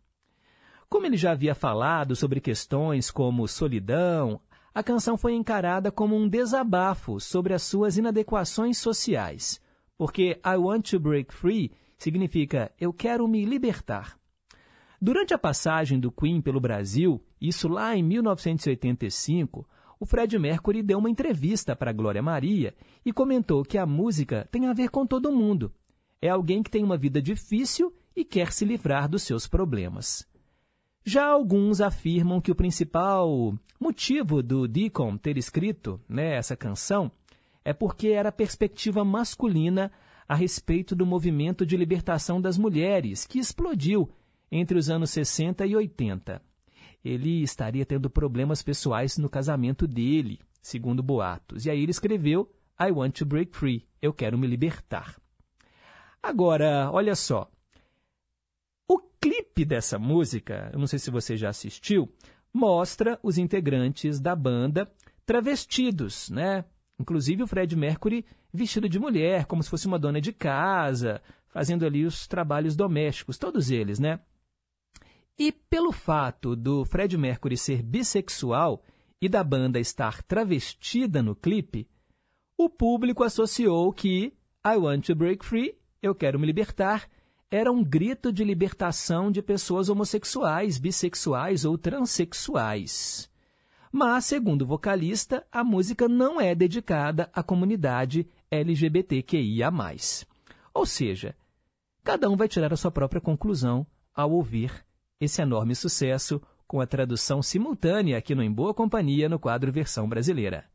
[SPEAKER 1] Como ele já havia falado sobre questões como solidão, a canção foi encarada como um desabafo sobre as suas inadequações sociais, porque I Want to Break Free significa eu quero me libertar. Durante a passagem do Queen pelo Brasil, isso lá em 1985, o Fred Mercury deu uma entrevista para Glória Maria e comentou que a música tem a ver com todo mundo. É alguém que tem uma vida difícil e quer se livrar dos seus problemas. Já alguns afirmam que o principal motivo do Deacon ter escrito né, essa canção é porque era a perspectiva masculina a respeito do movimento de libertação das mulheres, que explodiu entre os anos 60 e 80. Ele estaria tendo problemas pessoais no casamento dele, segundo boatos. E aí ele escreveu I Want to Break Free, eu quero me libertar. Agora, olha só. O clipe dessa música, eu não sei se você já assistiu, mostra os integrantes da banda travestidos, né? Inclusive o Fred Mercury vestido de mulher, como se fosse uma dona de casa, fazendo ali os trabalhos domésticos, todos eles, né? E pelo fato do Fred Mercury ser bissexual e da banda estar travestida no clipe, o público associou que I Want to Break Free, Eu Quero Me Libertar, era um grito de libertação de pessoas homossexuais, bissexuais ou transexuais. Mas, segundo o vocalista, a música não é dedicada à comunidade LGBTQIA. Ou seja, cada um vai tirar a sua própria conclusão ao ouvir esse enorme sucesso com a tradução simultânea aqui no Em Boa Companhia no quadro versão brasileira.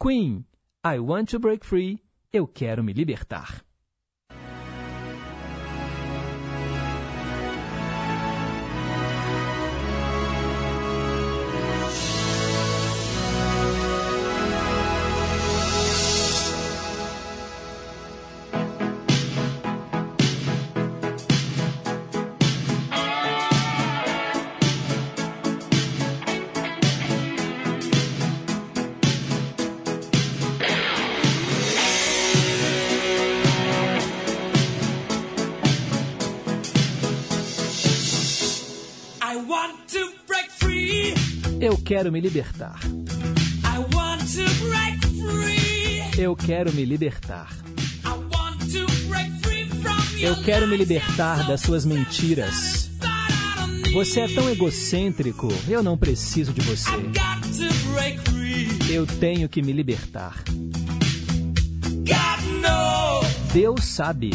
[SPEAKER 1] Queen, I Want to Break Free, Eu Quero Me Libertar. Quero me libertar.
[SPEAKER 7] I want to break free.
[SPEAKER 1] Eu quero me libertar. Eu quero me libertar das suas mentiras. Você é tão egocêntrico, eu não preciso de você. Eu tenho que me libertar. Deus sabe.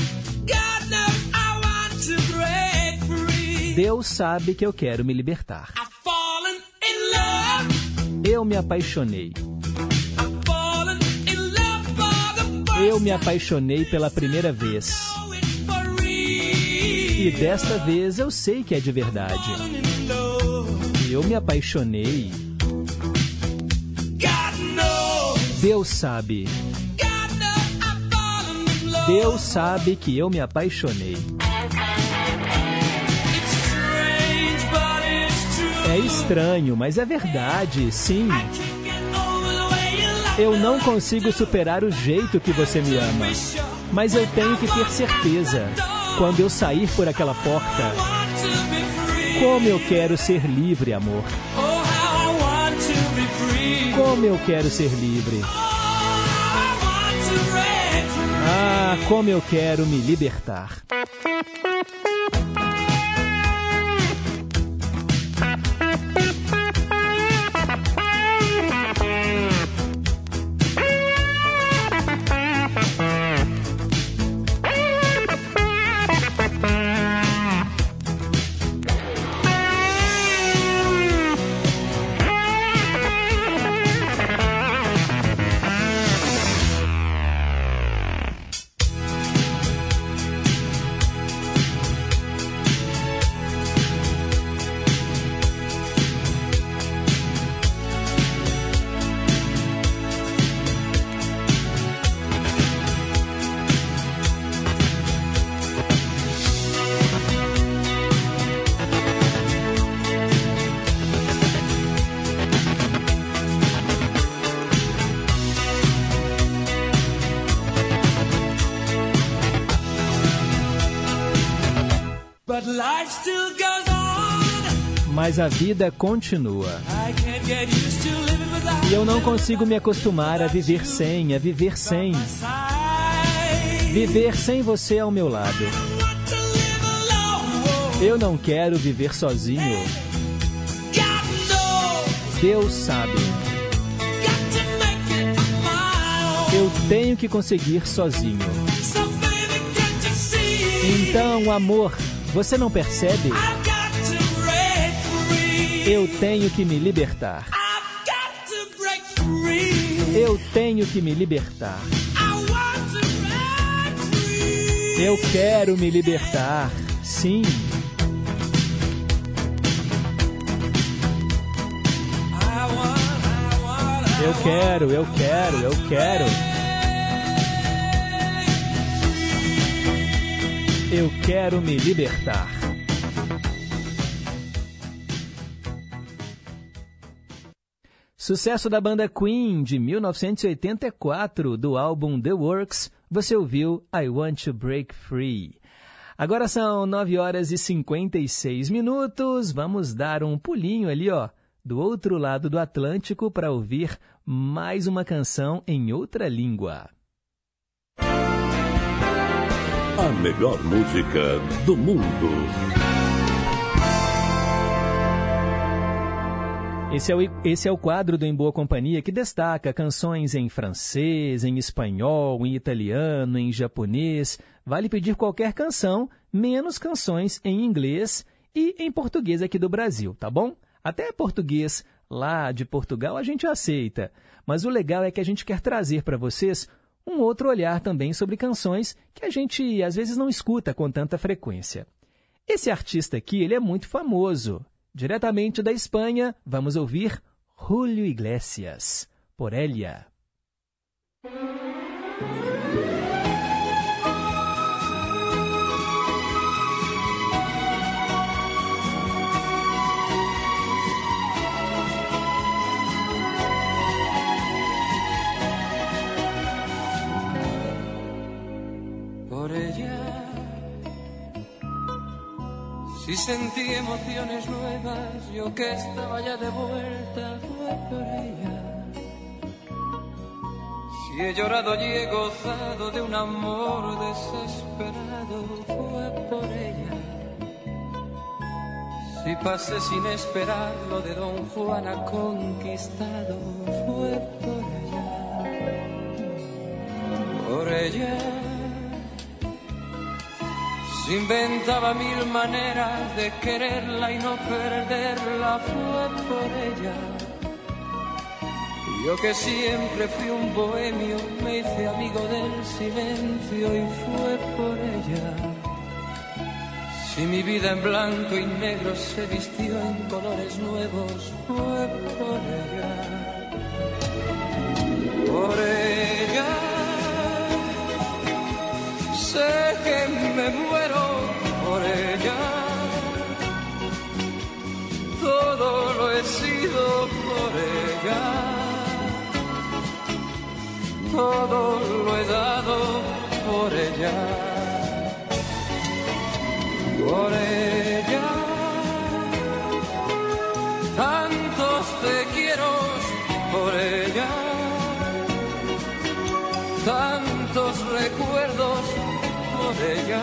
[SPEAKER 1] Deus sabe que eu quero me libertar. Eu me apaixonei. Eu me apaixonei pela primeira vez. E desta vez eu sei que é de verdade. Eu me apaixonei. Deus sabe. Deus sabe que eu me apaixonei. É estranho, mas é verdade, sim. Eu não consigo superar o jeito que você me ama. Mas eu tenho que ter certeza. Quando eu sair por aquela porta, como eu quero ser livre, amor. Como eu quero ser livre. Ah, como eu quero me libertar. A vida continua. E eu não consigo me acostumar a viver sem, a viver sem. Viver sem você ao meu lado. Eu não quero viver sozinho. Deus sabe. Eu tenho que conseguir sozinho. Então, amor, você não percebe? Eu tenho que me libertar.
[SPEAKER 7] I've got to break free.
[SPEAKER 1] Eu tenho que me libertar. Eu quero me libertar. Sim, eu quero, eu quero, eu quero. Eu quero me libertar. Sucesso da banda Queen de 1984, do álbum The Works, você ouviu I Want to Break Free. Agora são 9 horas e 56 minutos. Vamos dar um pulinho ali, ó, do outro lado do Atlântico para ouvir mais uma canção em outra língua.
[SPEAKER 4] A melhor música do mundo.
[SPEAKER 1] Esse é, o, esse é o quadro do Em Boa Companhia que destaca canções em francês, em espanhol, em italiano, em japonês. Vale pedir qualquer canção, menos canções em inglês e em português aqui do Brasil, tá bom? Até português lá de Portugal a gente aceita. Mas o legal é que a gente quer trazer para vocês um outro olhar também sobre canções que a gente às vezes não escuta com tanta frequência. Esse artista aqui, ele é muito famoso. Diretamente da Espanha, vamos ouvir Julio Iglesias, por Elia.
[SPEAKER 2] Por ella, si sentí emociones nuevas, yo que estaba ya de vuelta, fue por ella. Si he llorado y he gozado de un amor desesperado, fue por ella. Si pasé sin esperarlo de Don Juan a conquistado, fue por ella. Por ella. Se inventaba mil maneras de quererla y no perderla, fue por ella. Yo que siempre fui un bohemio, me hice amigo del silencio y fue por ella. Si mi vida en blanco y negro se vistió en colores nuevos, fue por ella. Por ella. Sé que me muero por ella. Todo lo he sido por ella. Todo lo he dado por ella. Por ella. Tantos te quiero por ella. Tantos recuerdos por ella.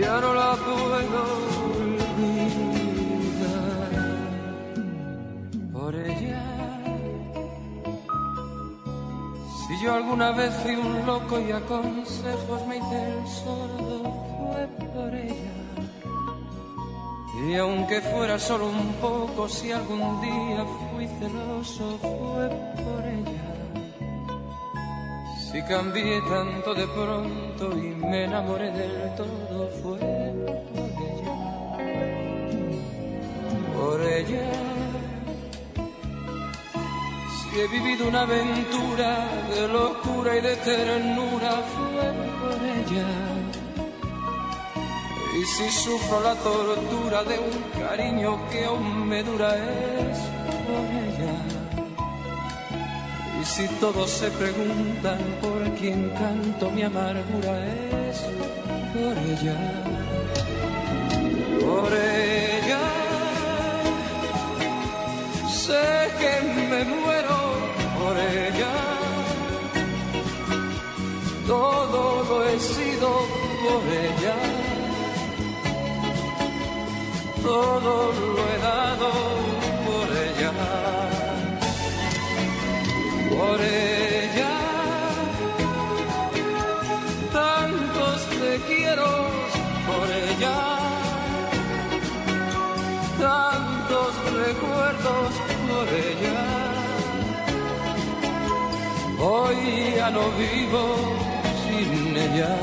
[SPEAKER 2] Ya no la puedo olvidar. Por ella. Si yo alguna vez fui un loco y a consejos me hice el sordo, fue por ella. Y aunque fuera solo un poco, si algún día fui celoso, fue por ella. Si cambié tanto de pronto y me enamoré del todo, fue por ella. Por ella. Si he vivido una aventura de locura y de ternura, fue por ella. Y si sufro la tortura de un cariño que aún me dura, es por ella. Y si todos se preguntan por quién canto mi amargura, es por ella. Por ella. Sé que me muero por ella. Todo lo he sido por ella. Todo lo he dado por ella. Por ella. Tantos te quiero por ella. Tantos recuerdos por ella. Hoy ya no vivo sin ella.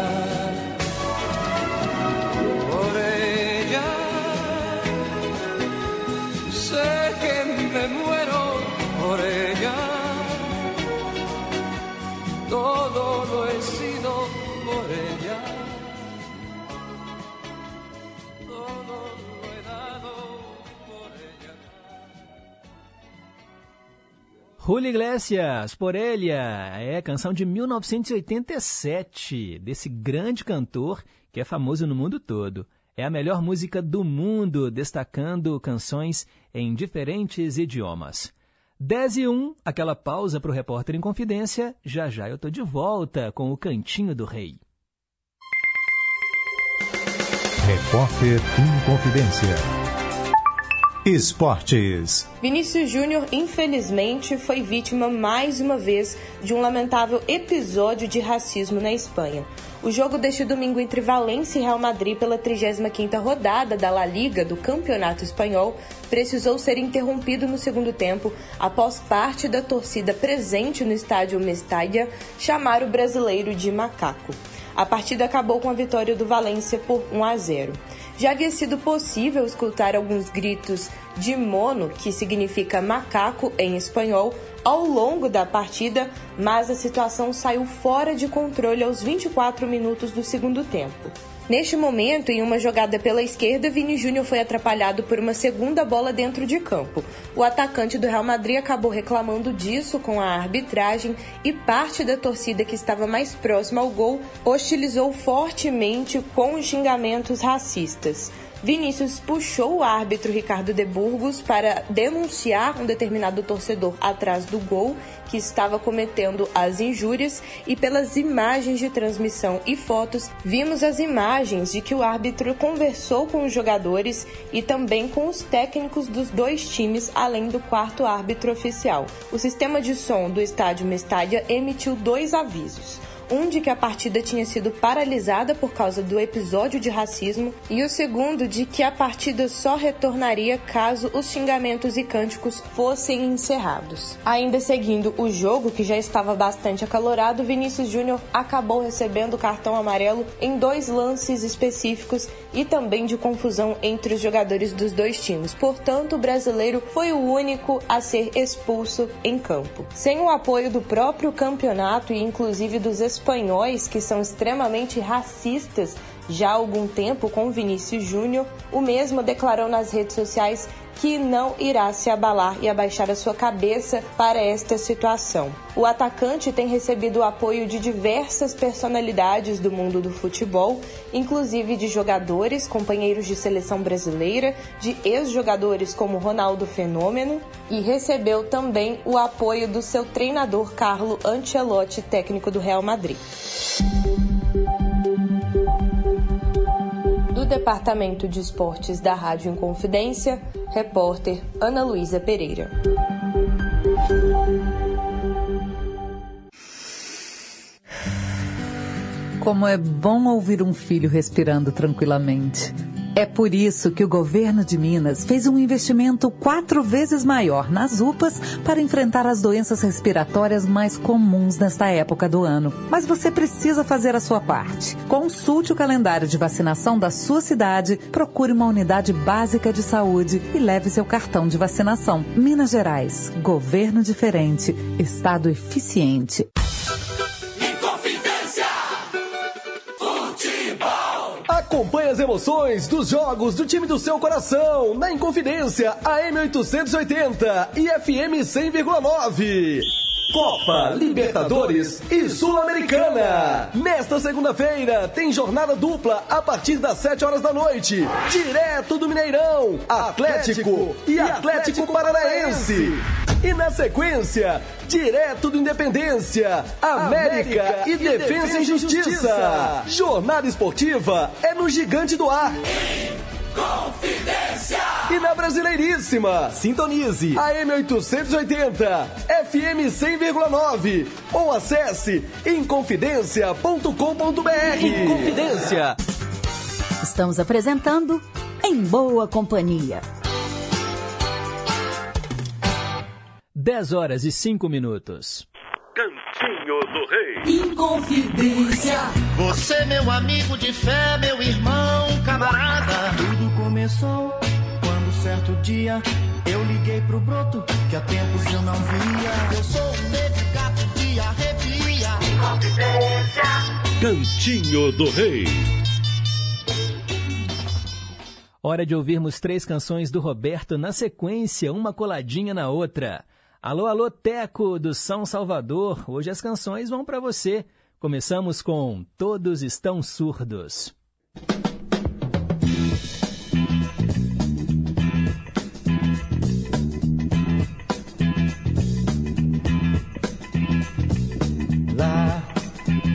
[SPEAKER 2] Por ella. todo he sido por ella.
[SPEAKER 1] Julio Iglesias, Por é canção de 1987, desse grande cantor que é famoso no mundo todo. É a melhor música do mundo, destacando canções em diferentes idiomas. 10 e 1, aquela pausa para o repórter em confidência. Já já eu tô de volta com o Cantinho do Rei.
[SPEAKER 8] Repórter em confidência. Esportes.
[SPEAKER 16] Vinícius Júnior, infelizmente, foi vítima mais uma vez de um lamentável episódio de racismo na Espanha. O jogo deste domingo entre Valência e Real Madrid pela 35ª rodada da La Liga do Campeonato Espanhol precisou ser interrompido no segundo tempo após parte da torcida presente no estádio Mestalla chamar o brasileiro de macaco. A partida acabou com a vitória do Valência por 1 a 0. Já havia sido possível escutar alguns gritos de mono, que significa macaco em espanhol, ao longo da partida, mas a situação saiu fora de controle aos 24 minutos do segundo tempo. Neste momento, em uma jogada pela esquerda, Vini Júnior foi atrapalhado por uma segunda bola dentro de campo. O atacante do Real Madrid acabou reclamando disso com a arbitragem e parte da torcida que estava mais próxima ao gol hostilizou fortemente com xingamentos racistas. Vinícius puxou o árbitro Ricardo de Burgos para denunciar um determinado torcedor atrás do gol que estava cometendo as injúrias e pelas imagens de transmissão e fotos vimos as imagens de que o árbitro conversou com os jogadores e também com os técnicos dos dois times, além do quarto árbitro oficial. O sistema de som do estádio Mestádia emitiu dois avisos um de que a partida tinha sido paralisada por causa do episódio de racismo e o segundo de que a partida só retornaria caso os xingamentos e cânticos fossem encerrados. Ainda seguindo o jogo, que já estava bastante acalorado, Vinícius Júnior acabou recebendo cartão amarelo em dois lances específicos e também de confusão entre os jogadores dos dois times. Portanto, o brasileiro foi o único a ser expulso em campo. Sem o apoio do próprio campeonato e inclusive dos espanhóis, que são extremamente racistas já há algum tempo com Vinícius Júnior, o mesmo declarou nas redes sociais que não irá se abalar e abaixar a sua cabeça para esta situação. O atacante tem recebido o apoio de diversas personalidades do mundo do futebol, inclusive de jogadores, companheiros de seleção brasileira, de ex-jogadores como Ronaldo Fenômeno, e recebeu também o apoio do seu treinador Carlo Ancelotti, técnico do Real Madrid. Departamento de Esportes da Rádio Inconfidência, repórter Ana Luísa Pereira.
[SPEAKER 17] Como é bom ouvir um filho respirando tranquilamente. É por isso que o governo de Minas fez um investimento quatro vezes maior nas UPAs para enfrentar as doenças respiratórias mais comuns nesta época do ano. Mas você precisa fazer a sua parte. Consulte o calendário de vacinação da sua cidade, procure uma unidade básica de saúde e leve seu cartão de vacinação. Minas Gerais, governo diferente, estado eficiente.
[SPEAKER 18] Acompanhe as emoções dos jogos do time do seu coração na Inconfidência AM 880 e FM 100,9. Copa, Libertadores e Sul-Americana. Nesta segunda-feira tem jornada dupla a partir das 7 horas da noite. Direto do Mineirão, Atlético e Atlético Paranaense. E na sequência, direto do Independência, América, e Defesa e Justiça. Jornada esportiva é no Gigante do Ar.
[SPEAKER 19] Confidência.
[SPEAKER 18] E na Brasileiríssima, sintonize AM 880, FM 100,9 ou acesse inconfidencia.com.br.
[SPEAKER 13] Inconfidência. Estamos apresentando Em Boa Companhia.
[SPEAKER 1] 10 horas e 5 minutos.
[SPEAKER 4] Cantinho do Rei.
[SPEAKER 19] Inconfidência.
[SPEAKER 6] Você, meu amigo de fé, meu irmão, camarada. Tudo começou certo dia eu liguei pro broto que há tempos eu não via. Eu sou um negro gato de arrepia.
[SPEAKER 4] Cantinho do Rei.
[SPEAKER 1] Hora de ouvirmos três canções do Roberto na sequência, uma coladinha na outra. Alô, alô, Teco do São Salvador. Hoje as canções vão para você. Começamos com Todos Estão Surdos.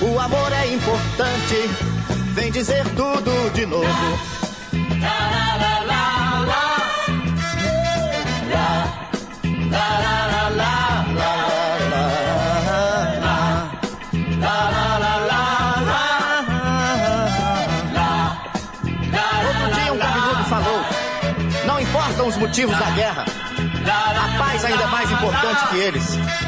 [SPEAKER 20] O amor é importante, vem dizer tudo de novo. Outro dia um cabeludo falou: Não importam os motivos da guerra, a paz ainda é mais importante que eles.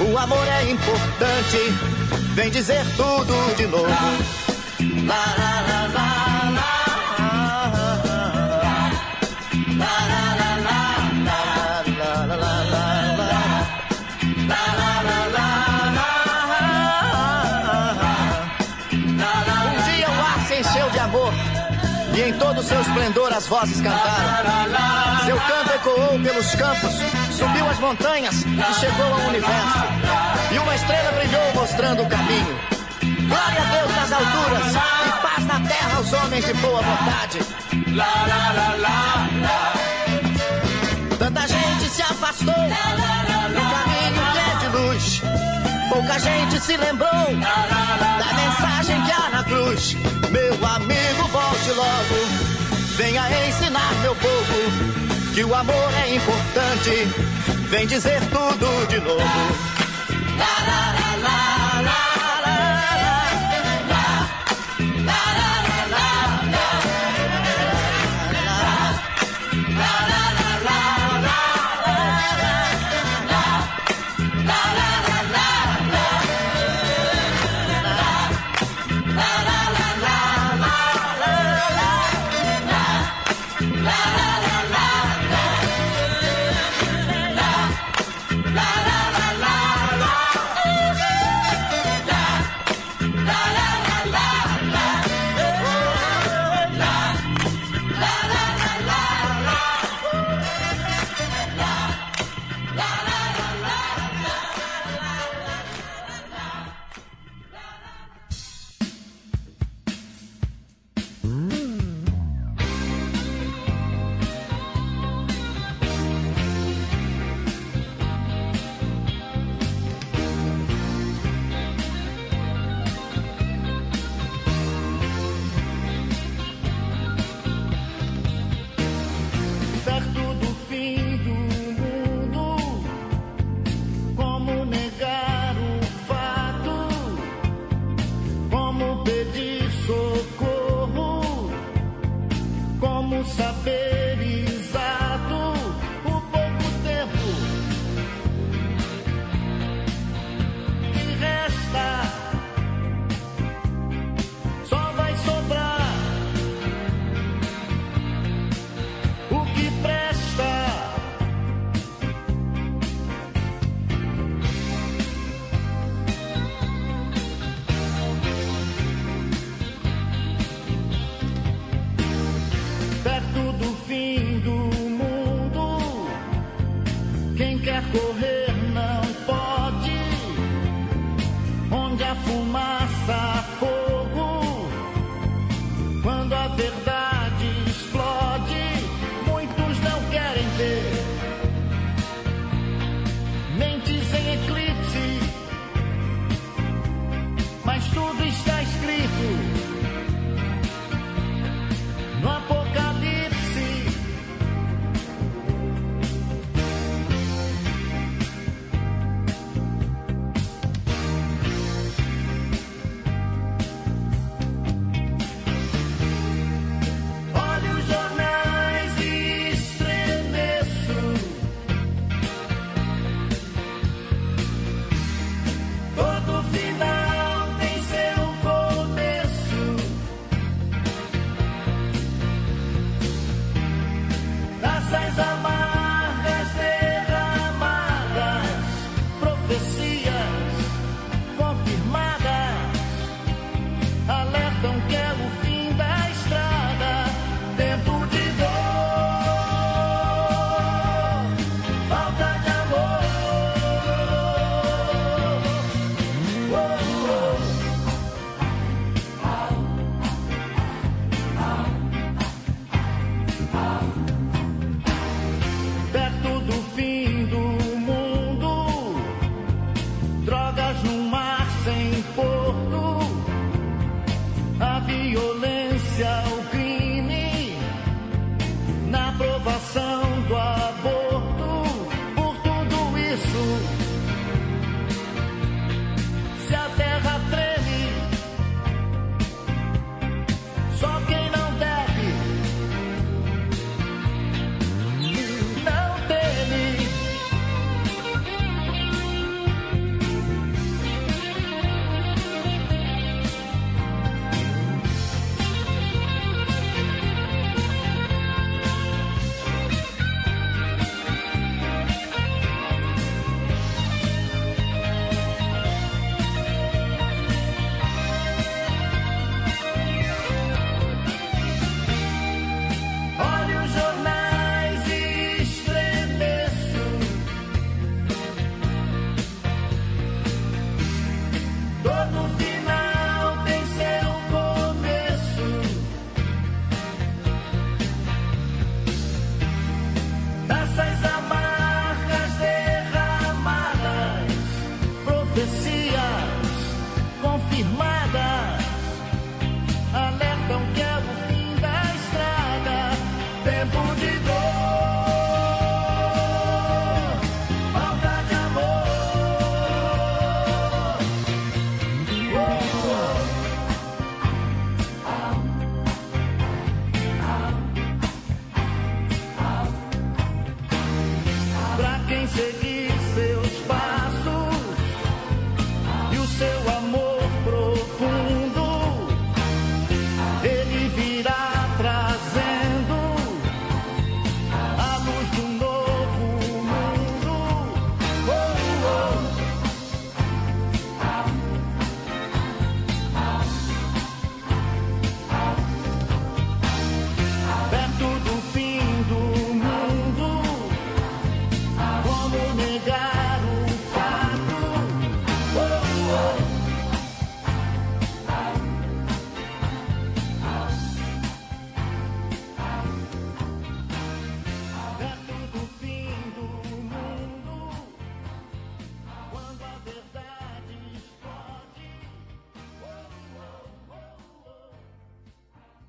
[SPEAKER 20] O amor é importante. Vem dizer tudo de novo. Um ar se encheu de amor e em todo o seu esplendor as vozes cantaram. Seu canto ecoou pelos campos, subiu as montanhas e chegou ao universo. E uma estrela brilhou mostrando o caminho. Glória a Deus nas alturas e paz na terra aos homens de boa vontade. Tanta gente se afastou do caminho que é de luz. Pouca gente se lembrou da mensagem que há na cruz. Meu amigo, volte logo. Venha ensinar meu povo que o amor é importante. Vem dizer tudo de novo. La, la, la,
[SPEAKER 21] correr.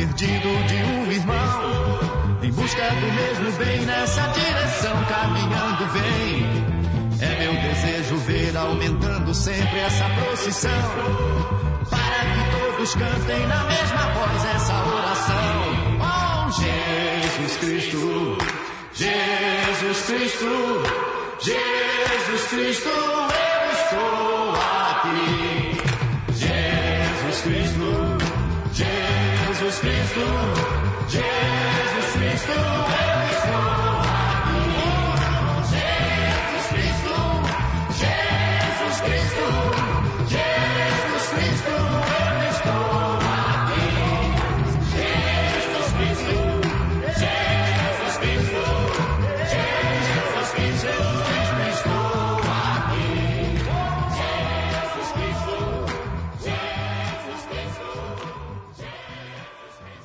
[SPEAKER 6] perdido de um irmão. Em busca do mesmo bem nessa direção, caminhando vem. É meu desejo ver aumentando sempre essa procissão. Para que todos cantem na mesma voz essa oração. Oh, Jesus Cristo, Jesus Cristo, Jesus Cristo,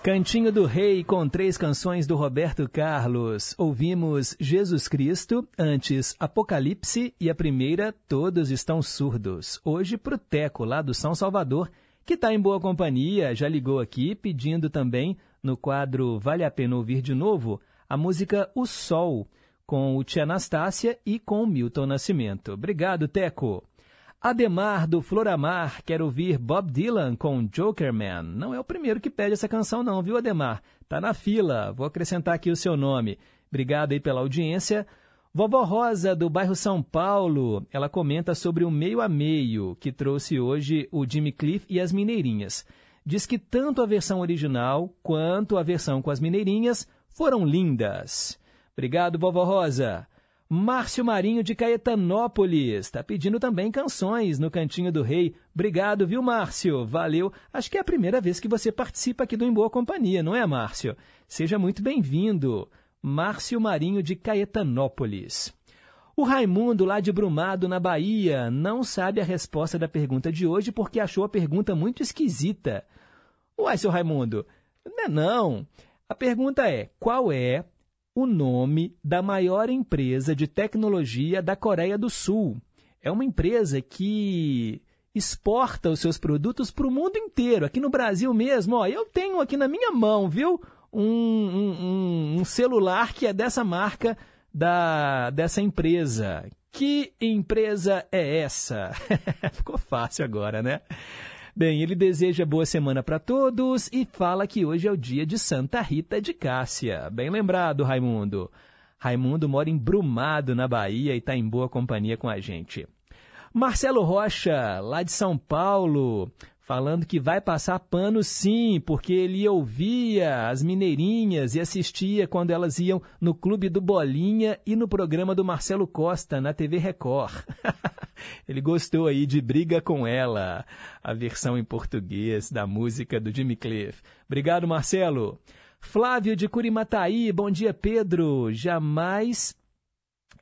[SPEAKER 1] Cantinho do Rei com três canções do Roberto Carlos. Ouvimos Jesus Cristo, antes Apocalipse e a primeira Todos Estão Surdos. Hoje pro Teco, lá do São Salvador, que está em boa companhia, já ligou aqui pedindo também no quadro Vale a Pena Ouvir de Novo a música O Sol, com o Tia Anastácia e com o Milton Nascimento. Obrigado, Teco. Ademar do Floramar quer ouvir Bob Dylan com Jokerman. Não é o primeiro que pede essa canção não, viu Ademar? Tá na fila. Vou acrescentar aqui o seu nome. Obrigado aí pela audiência. Vovó Rosa do bairro São Paulo, ela comenta sobre o meio a meio que trouxe hoje o Jimmy Cliff e as Mineirinhas. Diz que tanto a versão original quanto a versão com as Mineirinhas foram lindas. Obrigado, Vovó Rosa. Márcio Marinho de Caetanópolis está pedindo também canções no Cantinho do Rei. Obrigado, viu, Márcio? Valeu. Acho que é a primeira vez que você participa aqui do Em Boa Companhia, não é, Márcio? Seja muito bem-vindo. Márcio Marinho de Caetanópolis. O Raimundo, lá de Brumado, na Bahia, não sabe a resposta da pergunta de hoje porque achou a pergunta muito esquisita. Uai, seu Raimundo, não é não. A pergunta é: qual é o nome da maior empresa de tecnologia da Coreia do Sul? É uma empresa que exporta os seus produtos para o mundo inteiro. Aqui no Brasil mesmo, ó, eu tenho aqui na minha mão, viu? Um, um, um celular que é dessa marca da, dessa empresa. Que empresa é essa? Ficou fácil agora, né? Bem, ele deseja boa semana para todos e fala que hoje é o dia de Santa Rita de Cássia. Bem lembrado, Raimundo. Raimundo mora em Brumado, na Bahia, e está em boa companhia com a gente. Marcelo Rocha, lá de São Paulo, falando que vai passar pano sim, porque ele ouvia as mineirinhas e assistia quando elas iam no Clube do Bolinha e no programa do Marcelo Costa na TV Record. ele gostou aí de Briga com Ela, a versão em português da música do Jimmy Cliff. Obrigado, Marcelo. Flávio de Curimataí, bom dia, Pedro. Jamais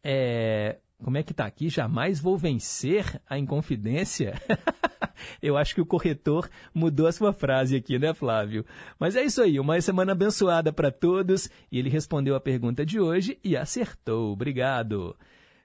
[SPEAKER 1] é, como é que tá aqui? Jamais vou vencer a Inconfidência? Eu acho que o corretor mudou a sua frase aqui, né, Flávio? Mas é isso aí, uma semana abençoada para todos. E ele respondeu a pergunta de hoje e acertou. Obrigado.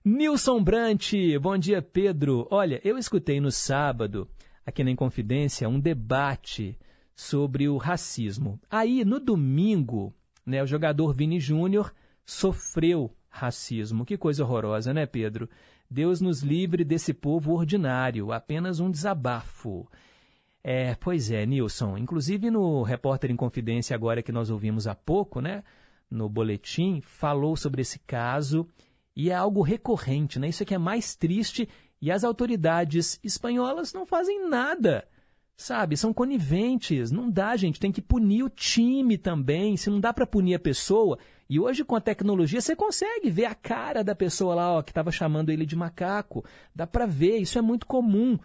[SPEAKER 1] Nilson Brant, bom dia, Pedro. Olha, eu escutei no sábado, aqui na Inconfidência, um debate sobre o racismo. Aí, no domingo, né, o jogador Vini Júnior sofreu racismo. Que coisa horrorosa, né, Pedro? Deus nos livre desse povo ordinário, apenas um desabafo. É, pois é, Nilson. Inclusive no Repórter em Confidência, agora que nós ouvimos há pouco, né? No boletim, falou sobre esse caso e é algo recorrente, né? Isso aqui é mais triste e as autoridades espanholas não fazem nada. Sabe, são coniventes, não dá, gente, tem que punir o time também. Se não dá para punir a pessoa, e hoje com a tecnologia você consegue ver a cara da pessoa lá, ó, que estava chamando ele de macaco. Dá para ver, isso é muito comum.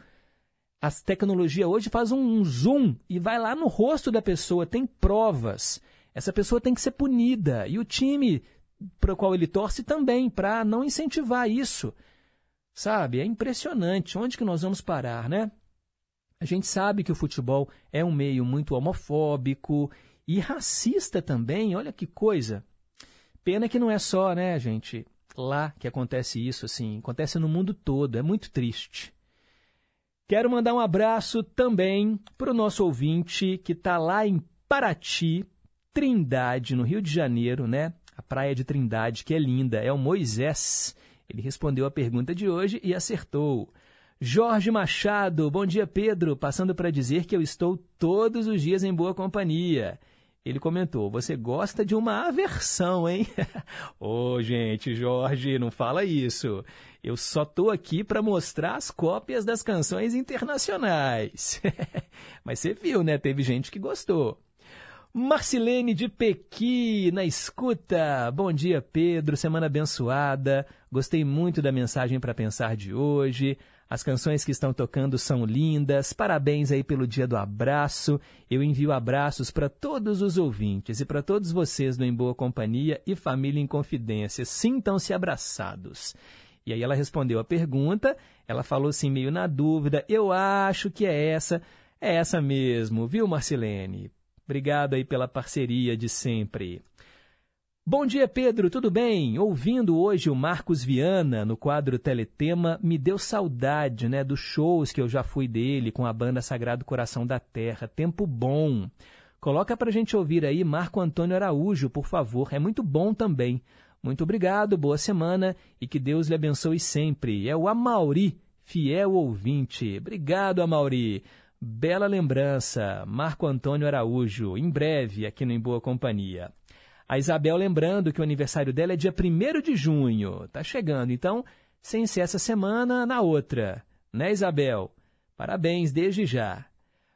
[SPEAKER 1] A tecnologia hoje faz um zoom e vai lá no rosto da pessoa, tem provas. Essa pessoa tem que ser punida. E o time para o qual ele torce também, para não incentivar isso. Sabe? É impressionante. Onde que nós vamos parar, né? A gente sabe que o futebol é um meio muito homofóbico e racista também. Olha que coisa. Pena que não é só, né, gente, lá que acontece isso, assim. Acontece no mundo todo. É muito triste. Quero mandar um abraço também para o nosso ouvinte que está lá em Paraty, Trindade, no Rio de Janeiro, né? A praia de Trindade, que é linda, é o Moisés. Ele respondeu a pergunta de hoje e acertou. Jorge Machado, bom dia Pedro, passando para dizer que eu estou todos os dias em boa companhia. Ele comentou: Você gosta de uma aversão, hein? Ô, oh, gente, Jorge, não fala isso. Eu só tô aqui para mostrar as cópias das canções internacionais. Mas você viu, né? Teve gente que gostou. Marcilene de Pequi, na escuta. Bom dia, Pedro. Semana abençoada. Gostei muito da mensagem para pensar de hoje. As canções que estão tocando são lindas. Parabéns aí pelo dia do abraço. Eu envio abraços para todos os ouvintes e para todos vocês do Em Boa Companhia e Família em Confidência. Sintam-se abraçados. E aí ela respondeu a pergunta. Ela falou assim, meio na dúvida. Eu acho que é essa. É essa mesmo, viu, Marcilene? Obrigado aí pela parceria de sempre. Bom dia, Pedro, tudo bem? Ouvindo hoje o Marcos Viana no quadro Teletema, me deu saudade, né, dos shows que eu já fui dele com a banda Sagrado Coração da Terra. Tempo bom. Coloca pra gente ouvir aí Marco Antônio Araújo, por favor. É muito bom também. Muito obrigado, boa semana e que Deus lhe abençoe sempre. É o Amauri, fiel ouvinte. Obrigado, Amauri. Bela lembrança, Marco Antônio Araújo, em breve aqui no Em Boa Companhia. A Isabel lembrando que o aniversário dela é dia 1 de junho, tá chegando, então, sem ser essa semana, na outra. Né, Isabel? Parabéns desde já.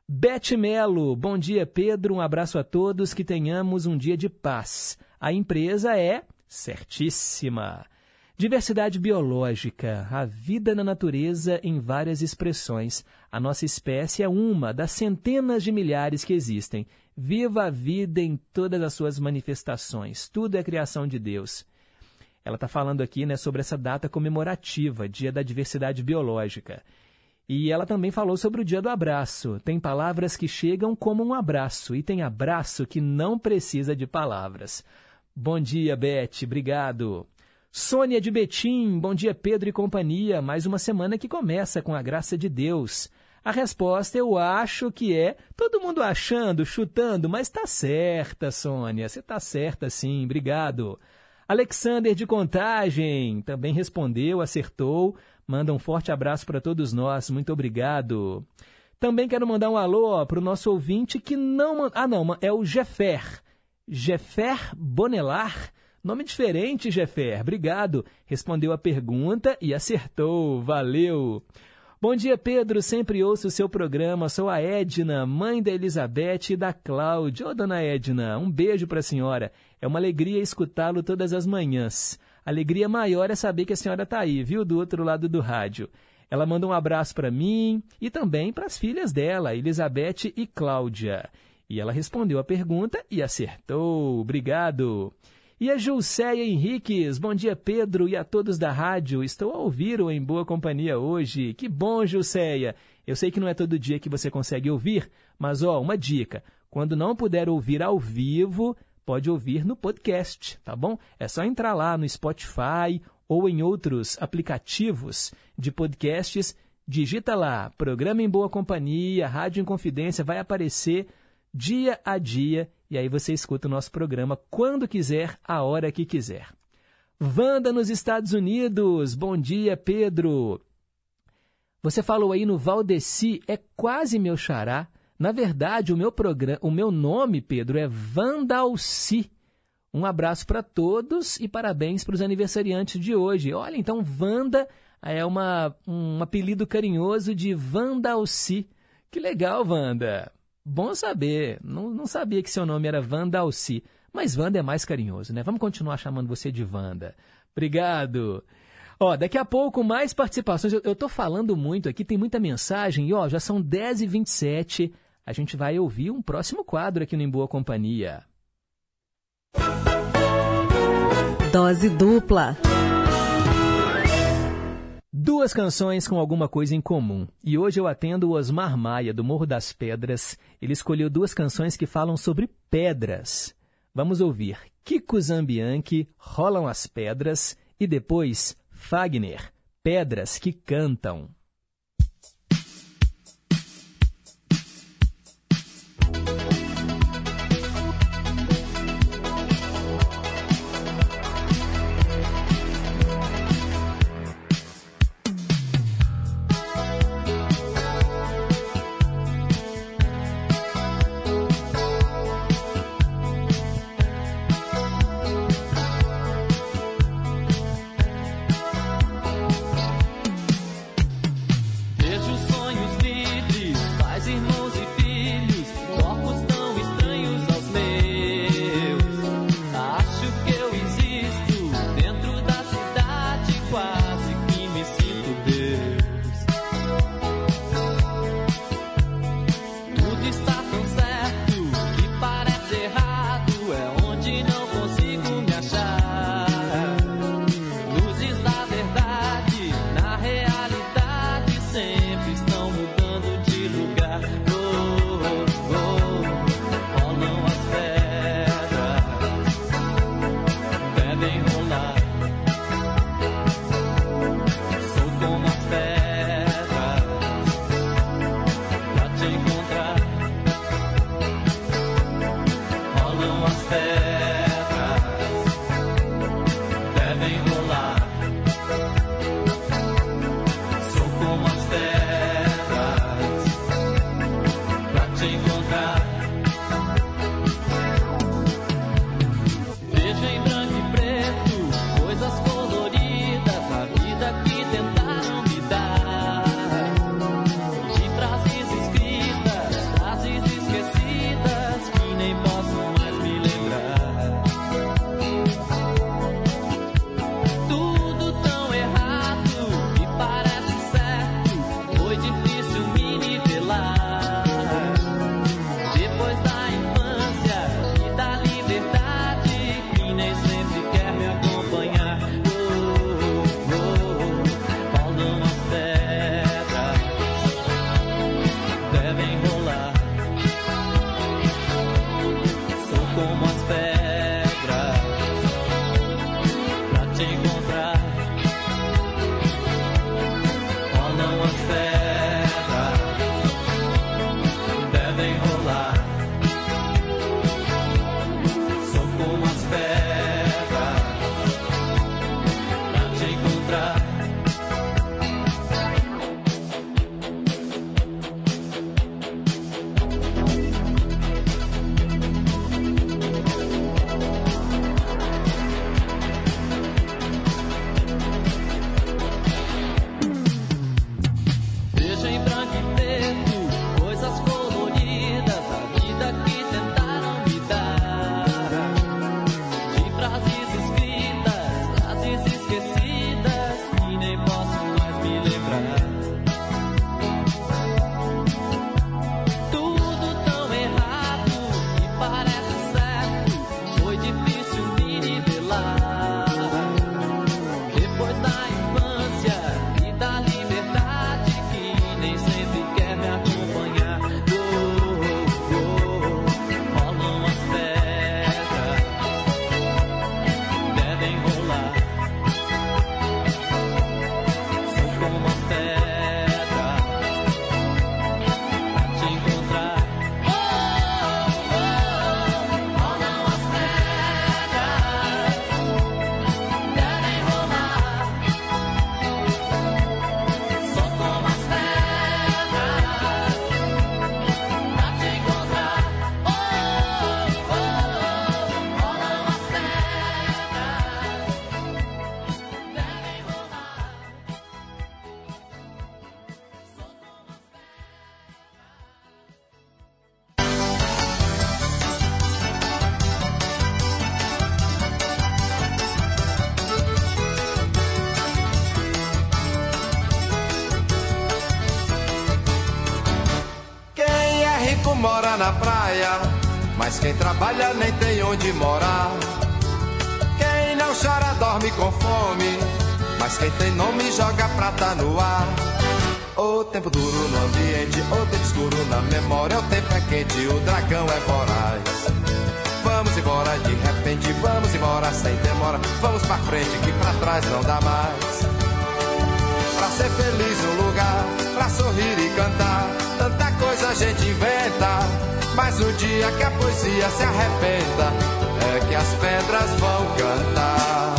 [SPEAKER 1] Bete Melo, bom dia, Pedro, um abraço a todos, que tenhamos um dia de paz. A empresa é certíssima. Diversidade biológica, a vida na natureza em várias expressões. A nossa espécie é uma das centenas de milhares que existem. Viva a vida em todas as suas manifestações. Tudo é criação de Deus. Ela está falando aqui né, sobre essa data comemorativa, Dia da Diversidade Biológica. E ela também falou sobre o Dia do Abraço. Tem palavras que chegam como um abraço, e tem abraço que não precisa de palavras. Bom dia, Beth. Obrigado. Sônia de Betim, bom dia Pedro e companhia. Mais uma semana que começa com a graça de Deus. A resposta eu acho que é todo mundo achando, chutando, mas tá certa, Sônia. Você tá certa sim, obrigado. Alexander de Contagem também respondeu, acertou. Manda um forte abraço para todos nós, muito obrigado. Também quero mandar um alô para o nosso ouvinte que não. Ah, não, é o Jeffer. Jeffer Bonelar Nome diferente, Jeffer. Obrigado. Respondeu a pergunta e acertou. Valeu. Bom dia, Pedro. Sempre ouço o seu programa. Sou a Edna, mãe da Elizabeth e da Cláudia. Ô, dona Edna, um beijo para a senhora. É uma alegria escutá-lo todas as manhãs. Alegria maior é saber que a senhora está aí, viu, do outro lado do rádio. Ela manda um abraço para mim e também para as filhas dela, Elizabeth e Cláudia. E ela respondeu a pergunta e acertou. Obrigado. E a Julceia Henriques, bom dia Pedro e a todos da rádio. Estou a ouvir o Em Boa Companhia hoje. Que bom, Julceia. Eu sei que não é todo dia que você consegue ouvir, mas ó, uma dica. Quando não puder ouvir ao vivo, pode ouvir no podcast, tá bom? É só entrar lá no Spotify ou em outros aplicativos de podcasts, digita lá, Programa em Boa Companhia, Rádio em Confidência, vai aparecer dia a dia e aí você escuta o nosso programa quando quiser, a hora que quiser. Wanda nos Estados Unidos, bom dia Pedro. Você falou aí no Valdeci, é quase meu xará. Na verdade, o meu programa, o meu nome, Pedro, é Vandalci. Um abraço para todos e parabéns para os aniversariantes de hoje. Olha, então Vanda é uma, um apelido carinhoso de Vandalci. Que legal, Wanda. Bom saber. Não, não sabia que seu nome era Vandalci. Mas Wanda é mais carinhoso, né? Vamos continuar chamando você de Wanda. Obrigado. Ó, daqui a pouco mais participações. Eu, tô falando muito aqui, tem muita mensagem. E ó, já são 10h27. A gente vai ouvir um próximo quadro aqui no Em Boa Companhia.
[SPEAKER 13] Dose dupla.
[SPEAKER 1] Duas canções com alguma coisa em comum. E hoje eu atendo o Osmar Maia, do Morro das Pedras. Ele escolheu duas canções que falam sobre pedras. Vamos ouvir Kiko Zambianchi, Rolam as Pedras, e depois Fagner, Pedras que Cantam.
[SPEAKER 22] Na praia, mas quem trabalha nem tem onde morar. Quem não chora dorme com fome, mas quem tem nome joga prata no ar. O tempo duro no ambiente, o tempo escuro na memória, o tempo é quente, o dragão é voraz. Vamos embora de repente, vamos embora sem demora, vamos pra frente que pra trás não dá mais. Pra ser feliz um lugar, pra sorrir e cantar, tanta coisa a gente inventa. Mas no dia que a poesia se arrebenta, é que as pedras vão cantar.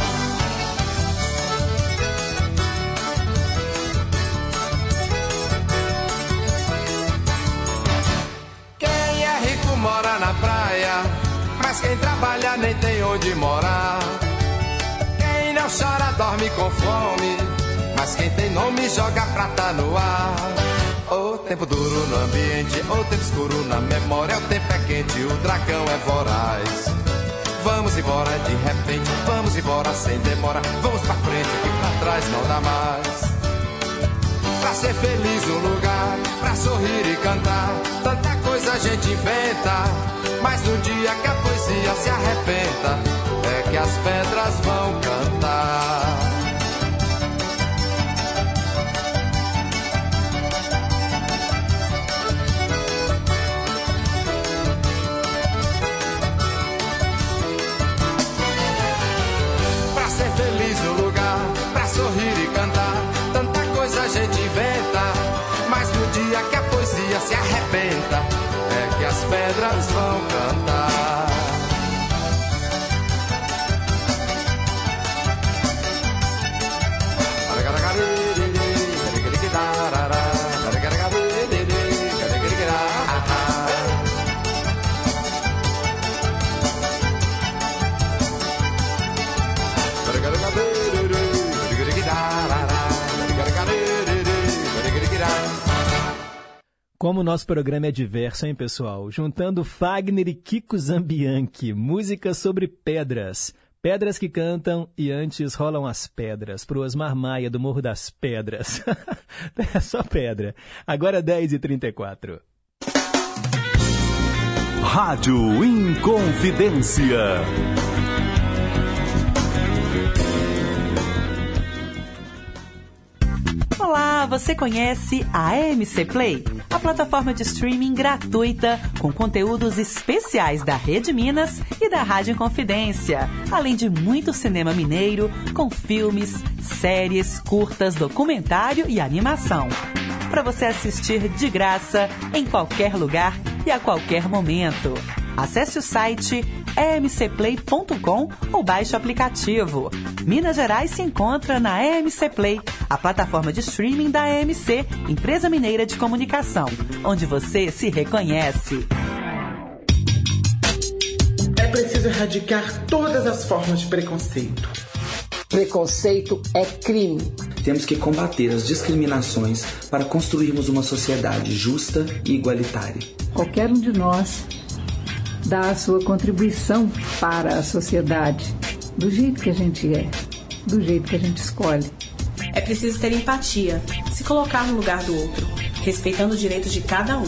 [SPEAKER 22] Quem é rico mora na praia, mas quem trabalha nem tem onde morar. Quem não chora dorme com fome, mas quem tem nome joga prata no ar. Tempo duro no ambiente, o tempo escuro na memória, o tempo é quente, o dragão é voraz. Vamos embora de repente, vamos embora sem demora, vamos pra frente que pra trás não dá mais. Pra ser feliz um lugar, pra sorrir e cantar, tanta coisa a gente inventa. Mas no dia que a poesia se arrebenta, é que as pedras vão cantar. As pedras
[SPEAKER 1] Como o nosso programa é diverso, hein, pessoal? Juntando Fagner e Kiko Zambianchi, música sobre pedras. Pedras que cantam e antes rolam as pedras. Pro Osmar Maia, do Morro das Pedras. é só pedra. Agora 10h34.
[SPEAKER 4] Rádio Inconfidência.
[SPEAKER 23] Você conhece a AMC Play? A plataforma de streaming gratuita com conteúdos especiais da Rede Minas e da Rádio Confidência, além de muito cinema mineiro com filmes, séries, curtas, documentário e animação. Para você assistir de graça em qualquer lugar e a qualquer momento. Acesse o site emcplay.com ou baixe o aplicativo. Minas Gerais se encontra na EMC Play, a plataforma de streaming da EMC, empresa mineira de comunicação, onde você se reconhece.
[SPEAKER 24] É preciso erradicar todas as formas de preconceito.
[SPEAKER 25] Preconceito é crime.
[SPEAKER 26] Temos que combater as discriminações para construirmos uma sociedade justa e igualitária.
[SPEAKER 27] Qualquer um de nós dá a sua contribuição para a sociedade, do jeito que a gente é, do jeito que a gente escolhe.
[SPEAKER 28] É preciso ter empatia, se colocar no lugar do outro, respeitando os direitos de cada um.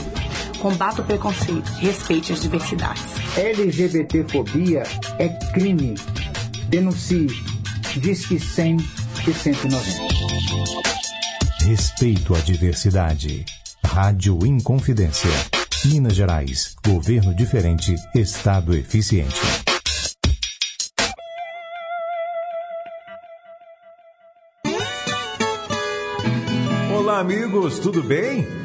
[SPEAKER 29] Combata o preconceito, respeite as diversidades.
[SPEAKER 30] LGBTfobia é crime. Denuncie. Disque 100 e 190.
[SPEAKER 8] Respeito à diversidade. Rádio Inconfidência. Minas Gerais. Governo diferente. Estado eficiente.
[SPEAKER 12] Olá, amigos, tudo bem?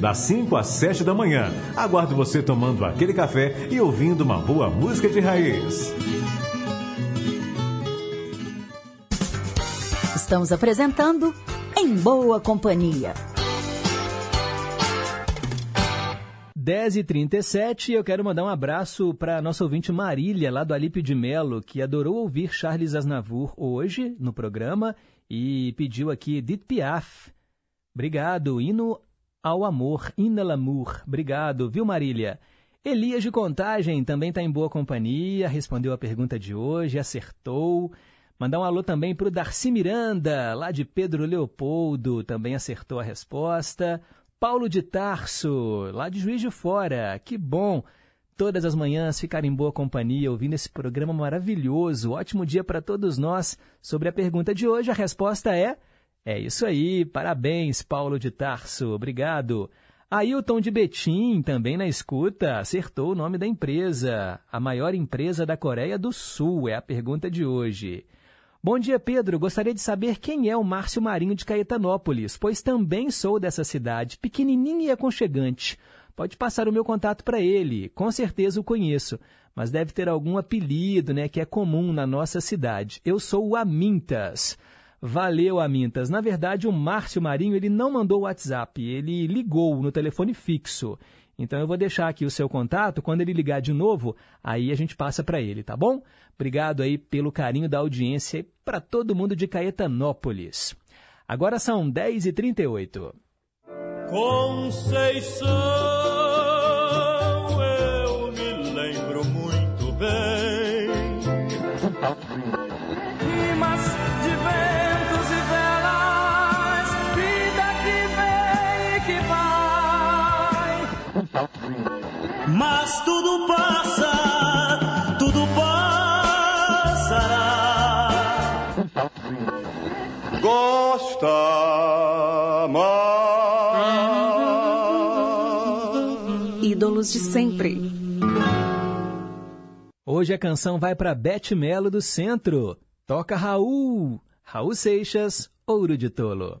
[SPEAKER 12] das 5 às 7 da manhã. Aguardo você tomando aquele café e ouvindo uma boa música de raiz.
[SPEAKER 13] Estamos apresentando Em Boa Companhia.
[SPEAKER 1] 10h37, eu quero mandar um abraço para nossa ouvinte Marília, lá do Alípio de Melo, que adorou ouvir Charles Aznavour hoje no programa e pediu aqui Edith Piaf. Obrigado, hino ao amor, hino l'amour. Obrigado, viu Marília? Elias de Contagem também está em boa companhia, respondeu a pergunta de hoje, acertou. Mandar um alô também para o Darcy Miranda, lá de Pedro Leopoldo, também acertou a resposta. Paulo de Tarso, lá de Juiz de Fora. Que bom! Todas as manhãs ficar em boa companhia ouvindo esse programa maravilhoso. Ótimo dia para todos nós. Sobre a pergunta de hoje, a resposta é: é isso aí. Parabéns, Paulo de Tarso. Obrigado. Ailton de Betim, também na escuta, acertou o nome da empresa. A maior empresa da Coreia do Sul é a pergunta de hoje. Bom dia, Pedro. Gostaria de saber quem é o Márcio Marinho de Caetanópolis, pois também sou dessa cidade, pequenininho e aconchegante. Pode passar o meu contato para ele, com certeza o conheço, mas deve ter algum apelido, né, que é comum na nossa cidade. Eu sou o Amintas. Valeu, Amintas. Na verdade, o Márcio Marinho ele não mandou o WhatsApp, ele ligou no telefone fixo. Então eu vou deixar aqui o seu contato, quando ele ligar de novo, aí a gente passa para ele, tá bom? Obrigado aí pelo carinho da audiência para todo mundo de Caetanópolis. Agora são 10h38.
[SPEAKER 31] Conceição,
[SPEAKER 6] Mas tudo passa, tudo passará.
[SPEAKER 32] Gosta
[SPEAKER 29] Ídolos de sempre.
[SPEAKER 1] Hoje a canção vai para Bete Melo do Centro. Toca Raul. Raul Seixas, Ouro de Tolo.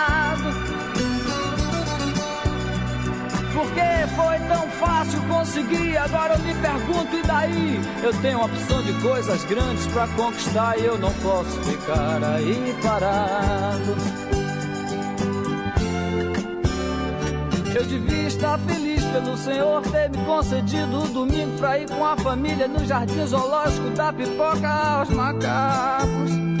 [SPEAKER 32] Porque foi tão fácil conseguir, agora eu me pergunto e daí? Eu tenho uma opção de coisas grandes pra conquistar e eu não posso ficar aí parado. Eu devia estar feliz pelo Senhor ter me concedido o domingo pra ir com a família no jardim zoológico da pipoca aos macacos.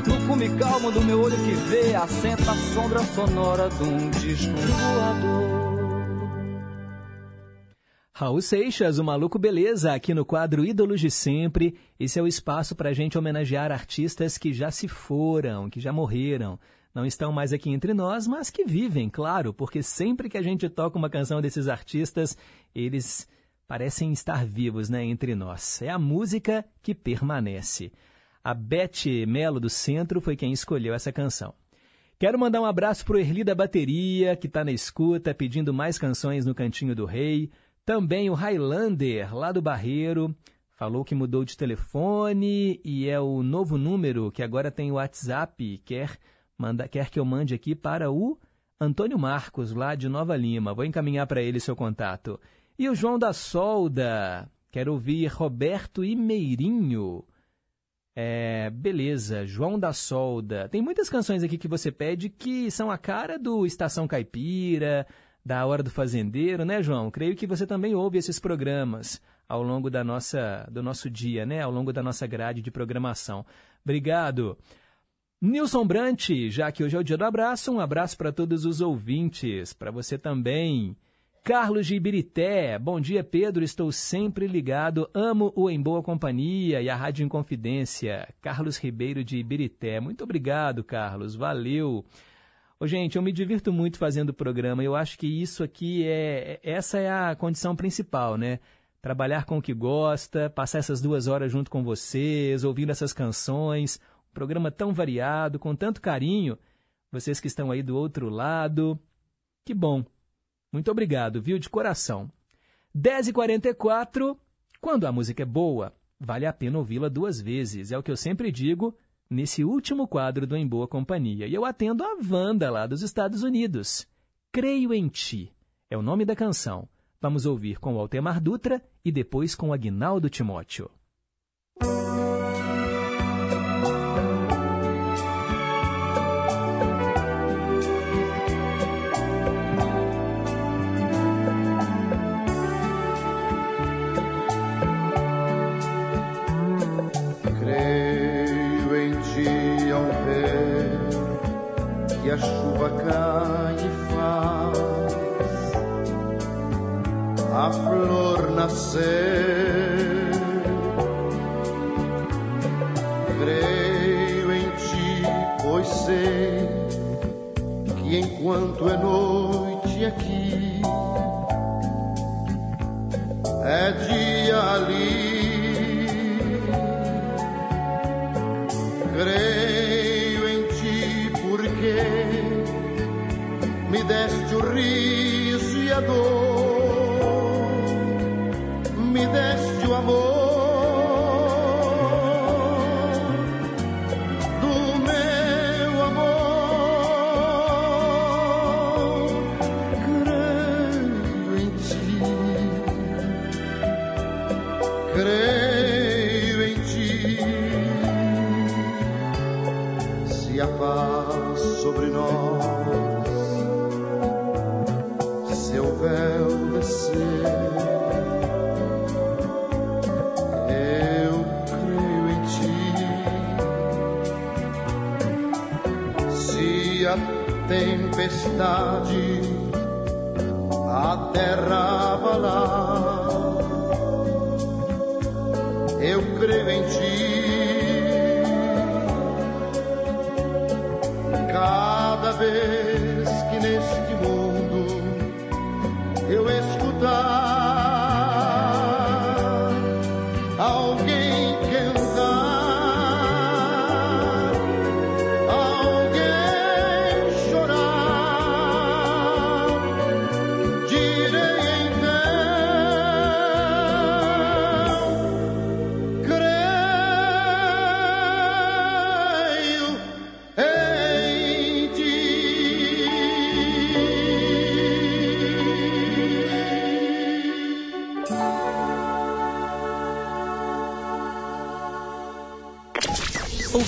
[SPEAKER 32] cume calmo do meu olho que vê, assenta a sombra sonora de um disco voador.
[SPEAKER 1] Raul Seixas, o Maluco Beleza, aqui no quadro Ídolos de Sempre. Esse é o espaço para a gente homenagear artistas que já se foram, que já morreram. Não estão mais aqui entre nós, mas que vivem, claro, porque sempre que a gente toca uma canção desses artistas, eles parecem estar vivos né, entre nós. É a música que permanece. A Beth Melo do Centro foi quem escolheu essa canção. Quero mandar um abraço para o Erli da Bateria, que está na escuta, pedindo mais canções no Cantinho do Rei. Também o Highlander, lá do Barreiro, falou que mudou de telefone e é o novo número que agora tem o WhatsApp, quer, manda, quer que eu mande aqui para o Antônio Marcos, lá de Nova Lima. Vou encaminhar para ele seu contato. E o João da Solda, quer ouvir Roberto e Meirinho. É, beleza, João da Solda. Tem muitas canções aqui que você pede que são a cara do Estação Caipira, da Hora do Fazendeiro, né, João? Creio que você também ouve esses programas ao longo da nossa, do nosso dia, né? Ao longo da nossa grade de programação. Obrigado. Nilson Brant, já que hoje é o dia do abraço, um abraço para todos os ouvintes, para você também. Carlos de Ibirité, bom dia Pedro, estou sempre ligado, amo o Em Boa Companhia e a Rádio Inconfidência. Carlos Ribeiro de Ibirité, muito obrigado Carlos, valeu. Ô, gente, eu me divirto muito fazendo o programa. Eu acho que isso aqui é. Essa é a condição principal, né? Trabalhar com o que gosta, passar essas duas horas junto com vocês, ouvindo essas canções. Um programa tão variado, com tanto carinho. Vocês que estão aí do outro lado. Que bom. Muito obrigado, viu? De coração. 10h44. Quando a música é boa, vale a pena ouvi-la duas vezes. É o que eu sempre digo nesse último quadro do Em Boa Companhia. E eu atendo a Wanda lá dos Estados Unidos. Creio em Ti é o nome da canção. Vamos ouvir com o Altemar Dutra e depois com o Aguinaldo Timóteo.
[SPEAKER 33] A flor nascer. Creio em ti, pois sei que enquanto é noite aqui, é dia ali. Creio me deste o riso e a dor, tempestade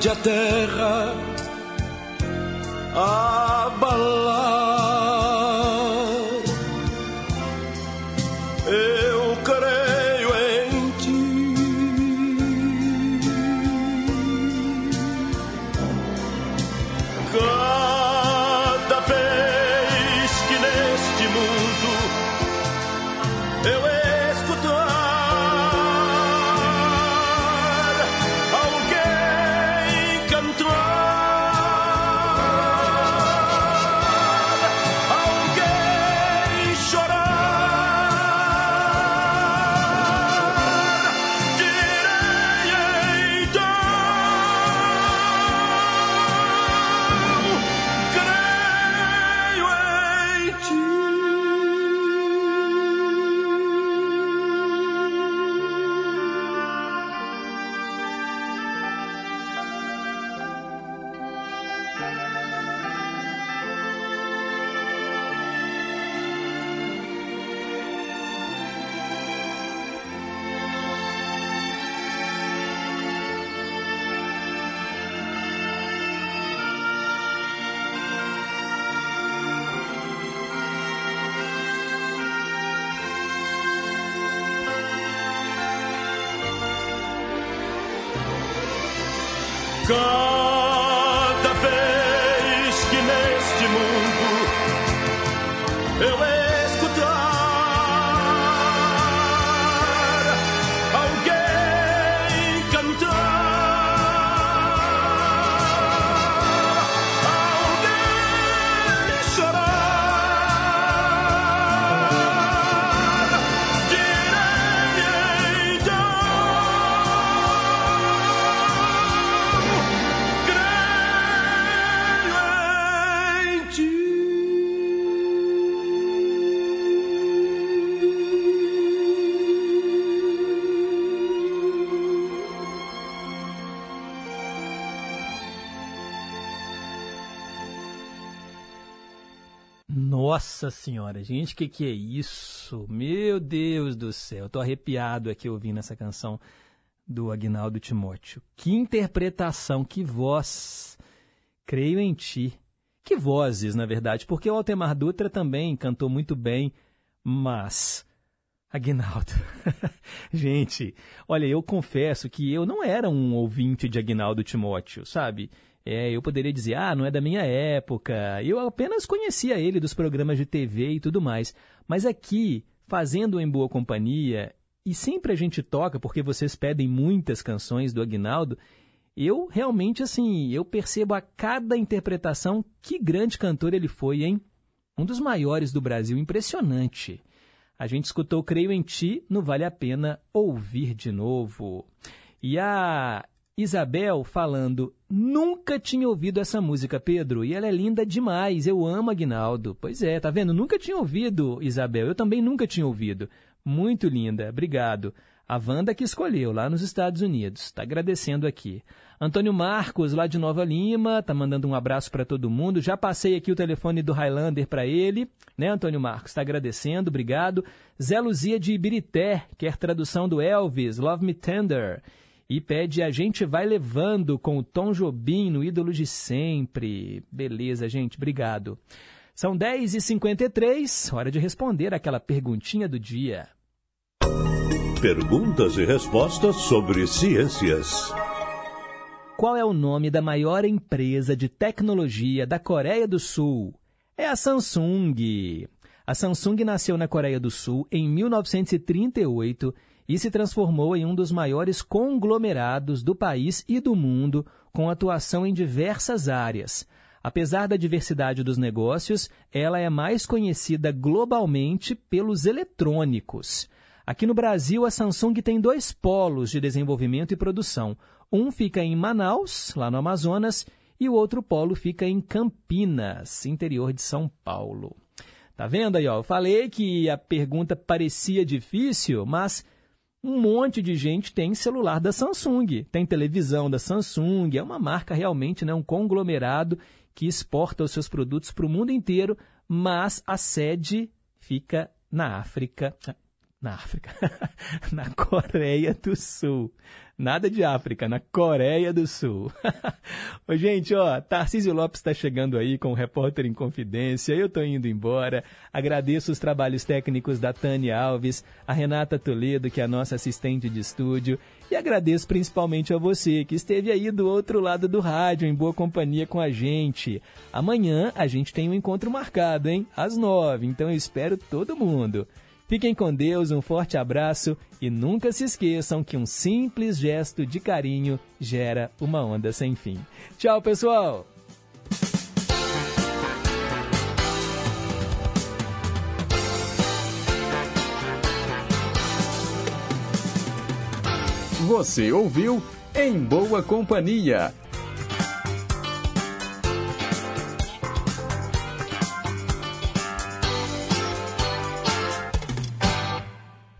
[SPEAKER 14] Tempestade
[SPEAKER 1] Nossa senhora, gente, que que é isso? Meu Deus do céu, tô arrepiado aqui ouvindo essa canção do Agnaldo Timóteo. Que interpretação, que voz. Creio em ti. Que vozes, na verdade, porque o Altemar Dutra também cantou muito bem, mas Agnaldo. gente, olha, eu confesso que eu não era um ouvinte de Agnaldo Timóteo, sabe? É, eu poderia dizer, ah, não é da minha época. Eu apenas conhecia ele dos programas de TV e tudo mais. Mas aqui, fazendo em boa companhia, e sempre a gente toca, porque vocês pedem muitas canções do Agnaldo, eu realmente, assim, eu percebo a cada interpretação que grande cantor ele foi, hein? Um dos maiores do Brasil, impressionante. A gente escutou Creio em Ti, não vale a pena ouvir de novo. E a Isabel falando, nunca tinha ouvido essa música, Pedro, e ela é linda demais, eu amo Aguinaldo. Pois é, tá vendo? Nunca tinha ouvido, Isabel, eu também nunca tinha ouvido. Muito linda, obrigado. A Wanda que escolheu, lá nos Estados Unidos, está agradecendo aqui. Antônio Marcos, lá de Nova Lima, está mandando um abraço para todo mundo. Já passei aqui o telefone do Highlander para ele, né, Antônio Marcos? Está agradecendo, obrigado. Zé Luzia de Ibirité, quer tradução do Elvis, Love Me Tender e pede A Gente Vai Levando com o Tom Jobim no Ídolo de Sempre. Beleza, gente, obrigado. São 10h53, hora de responder aquela perguntinha do dia.
[SPEAKER 4] Perguntas e respostas sobre ciências.
[SPEAKER 1] Qual é o nome da maior empresa de tecnologia da Coreia do Sul? É a Samsung. A Samsung nasceu na Coreia do Sul em 1938 e se transformou em um dos maiores conglomerados do país e do mundo, com atuação em diversas áreas. Apesar da diversidade dos negócios, ela é mais conhecida globalmente pelos eletrônicos. Aqui no Brasil, a Samsung tem dois polos de desenvolvimento e produção. Um fica em Manaus, lá no Amazonas, e o outro polo fica em Campinas, interior de São Paulo. Tá vendo aí, ó? Eu falei que a pergunta parecia difícil, mas um monte de gente tem celular da Samsung, tem televisão da Samsung, é uma marca realmente, né, um conglomerado que exporta os seus produtos para o mundo inteiro, mas a sede fica na África, na África, na Coreia do Sul. Nada de África, na Coreia do Sul. Ô, gente, ó, Tarcísio Lopes está chegando aí com o Repórter em Confidência. Eu estou indo embora. Agradeço os trabalhos técnicos da Tânia Alves, a Renata Toledo, que é a nossa assistente de estúdio. E agradeço principalmente a você, que esteve aí do outro lado do rádio, em boa companhia com a gente. Amanhã a gente tem um encontro marcado, hein? Às nove. Então eu espero todo mundo. Fiquem com Deus, um forte abraço e nunca se esqueçam que um simples gesto de carinho gera uma onda sem fim. Tchau, pessoal!
[SPEAKER 34] Você ouviu Em Boa Companhia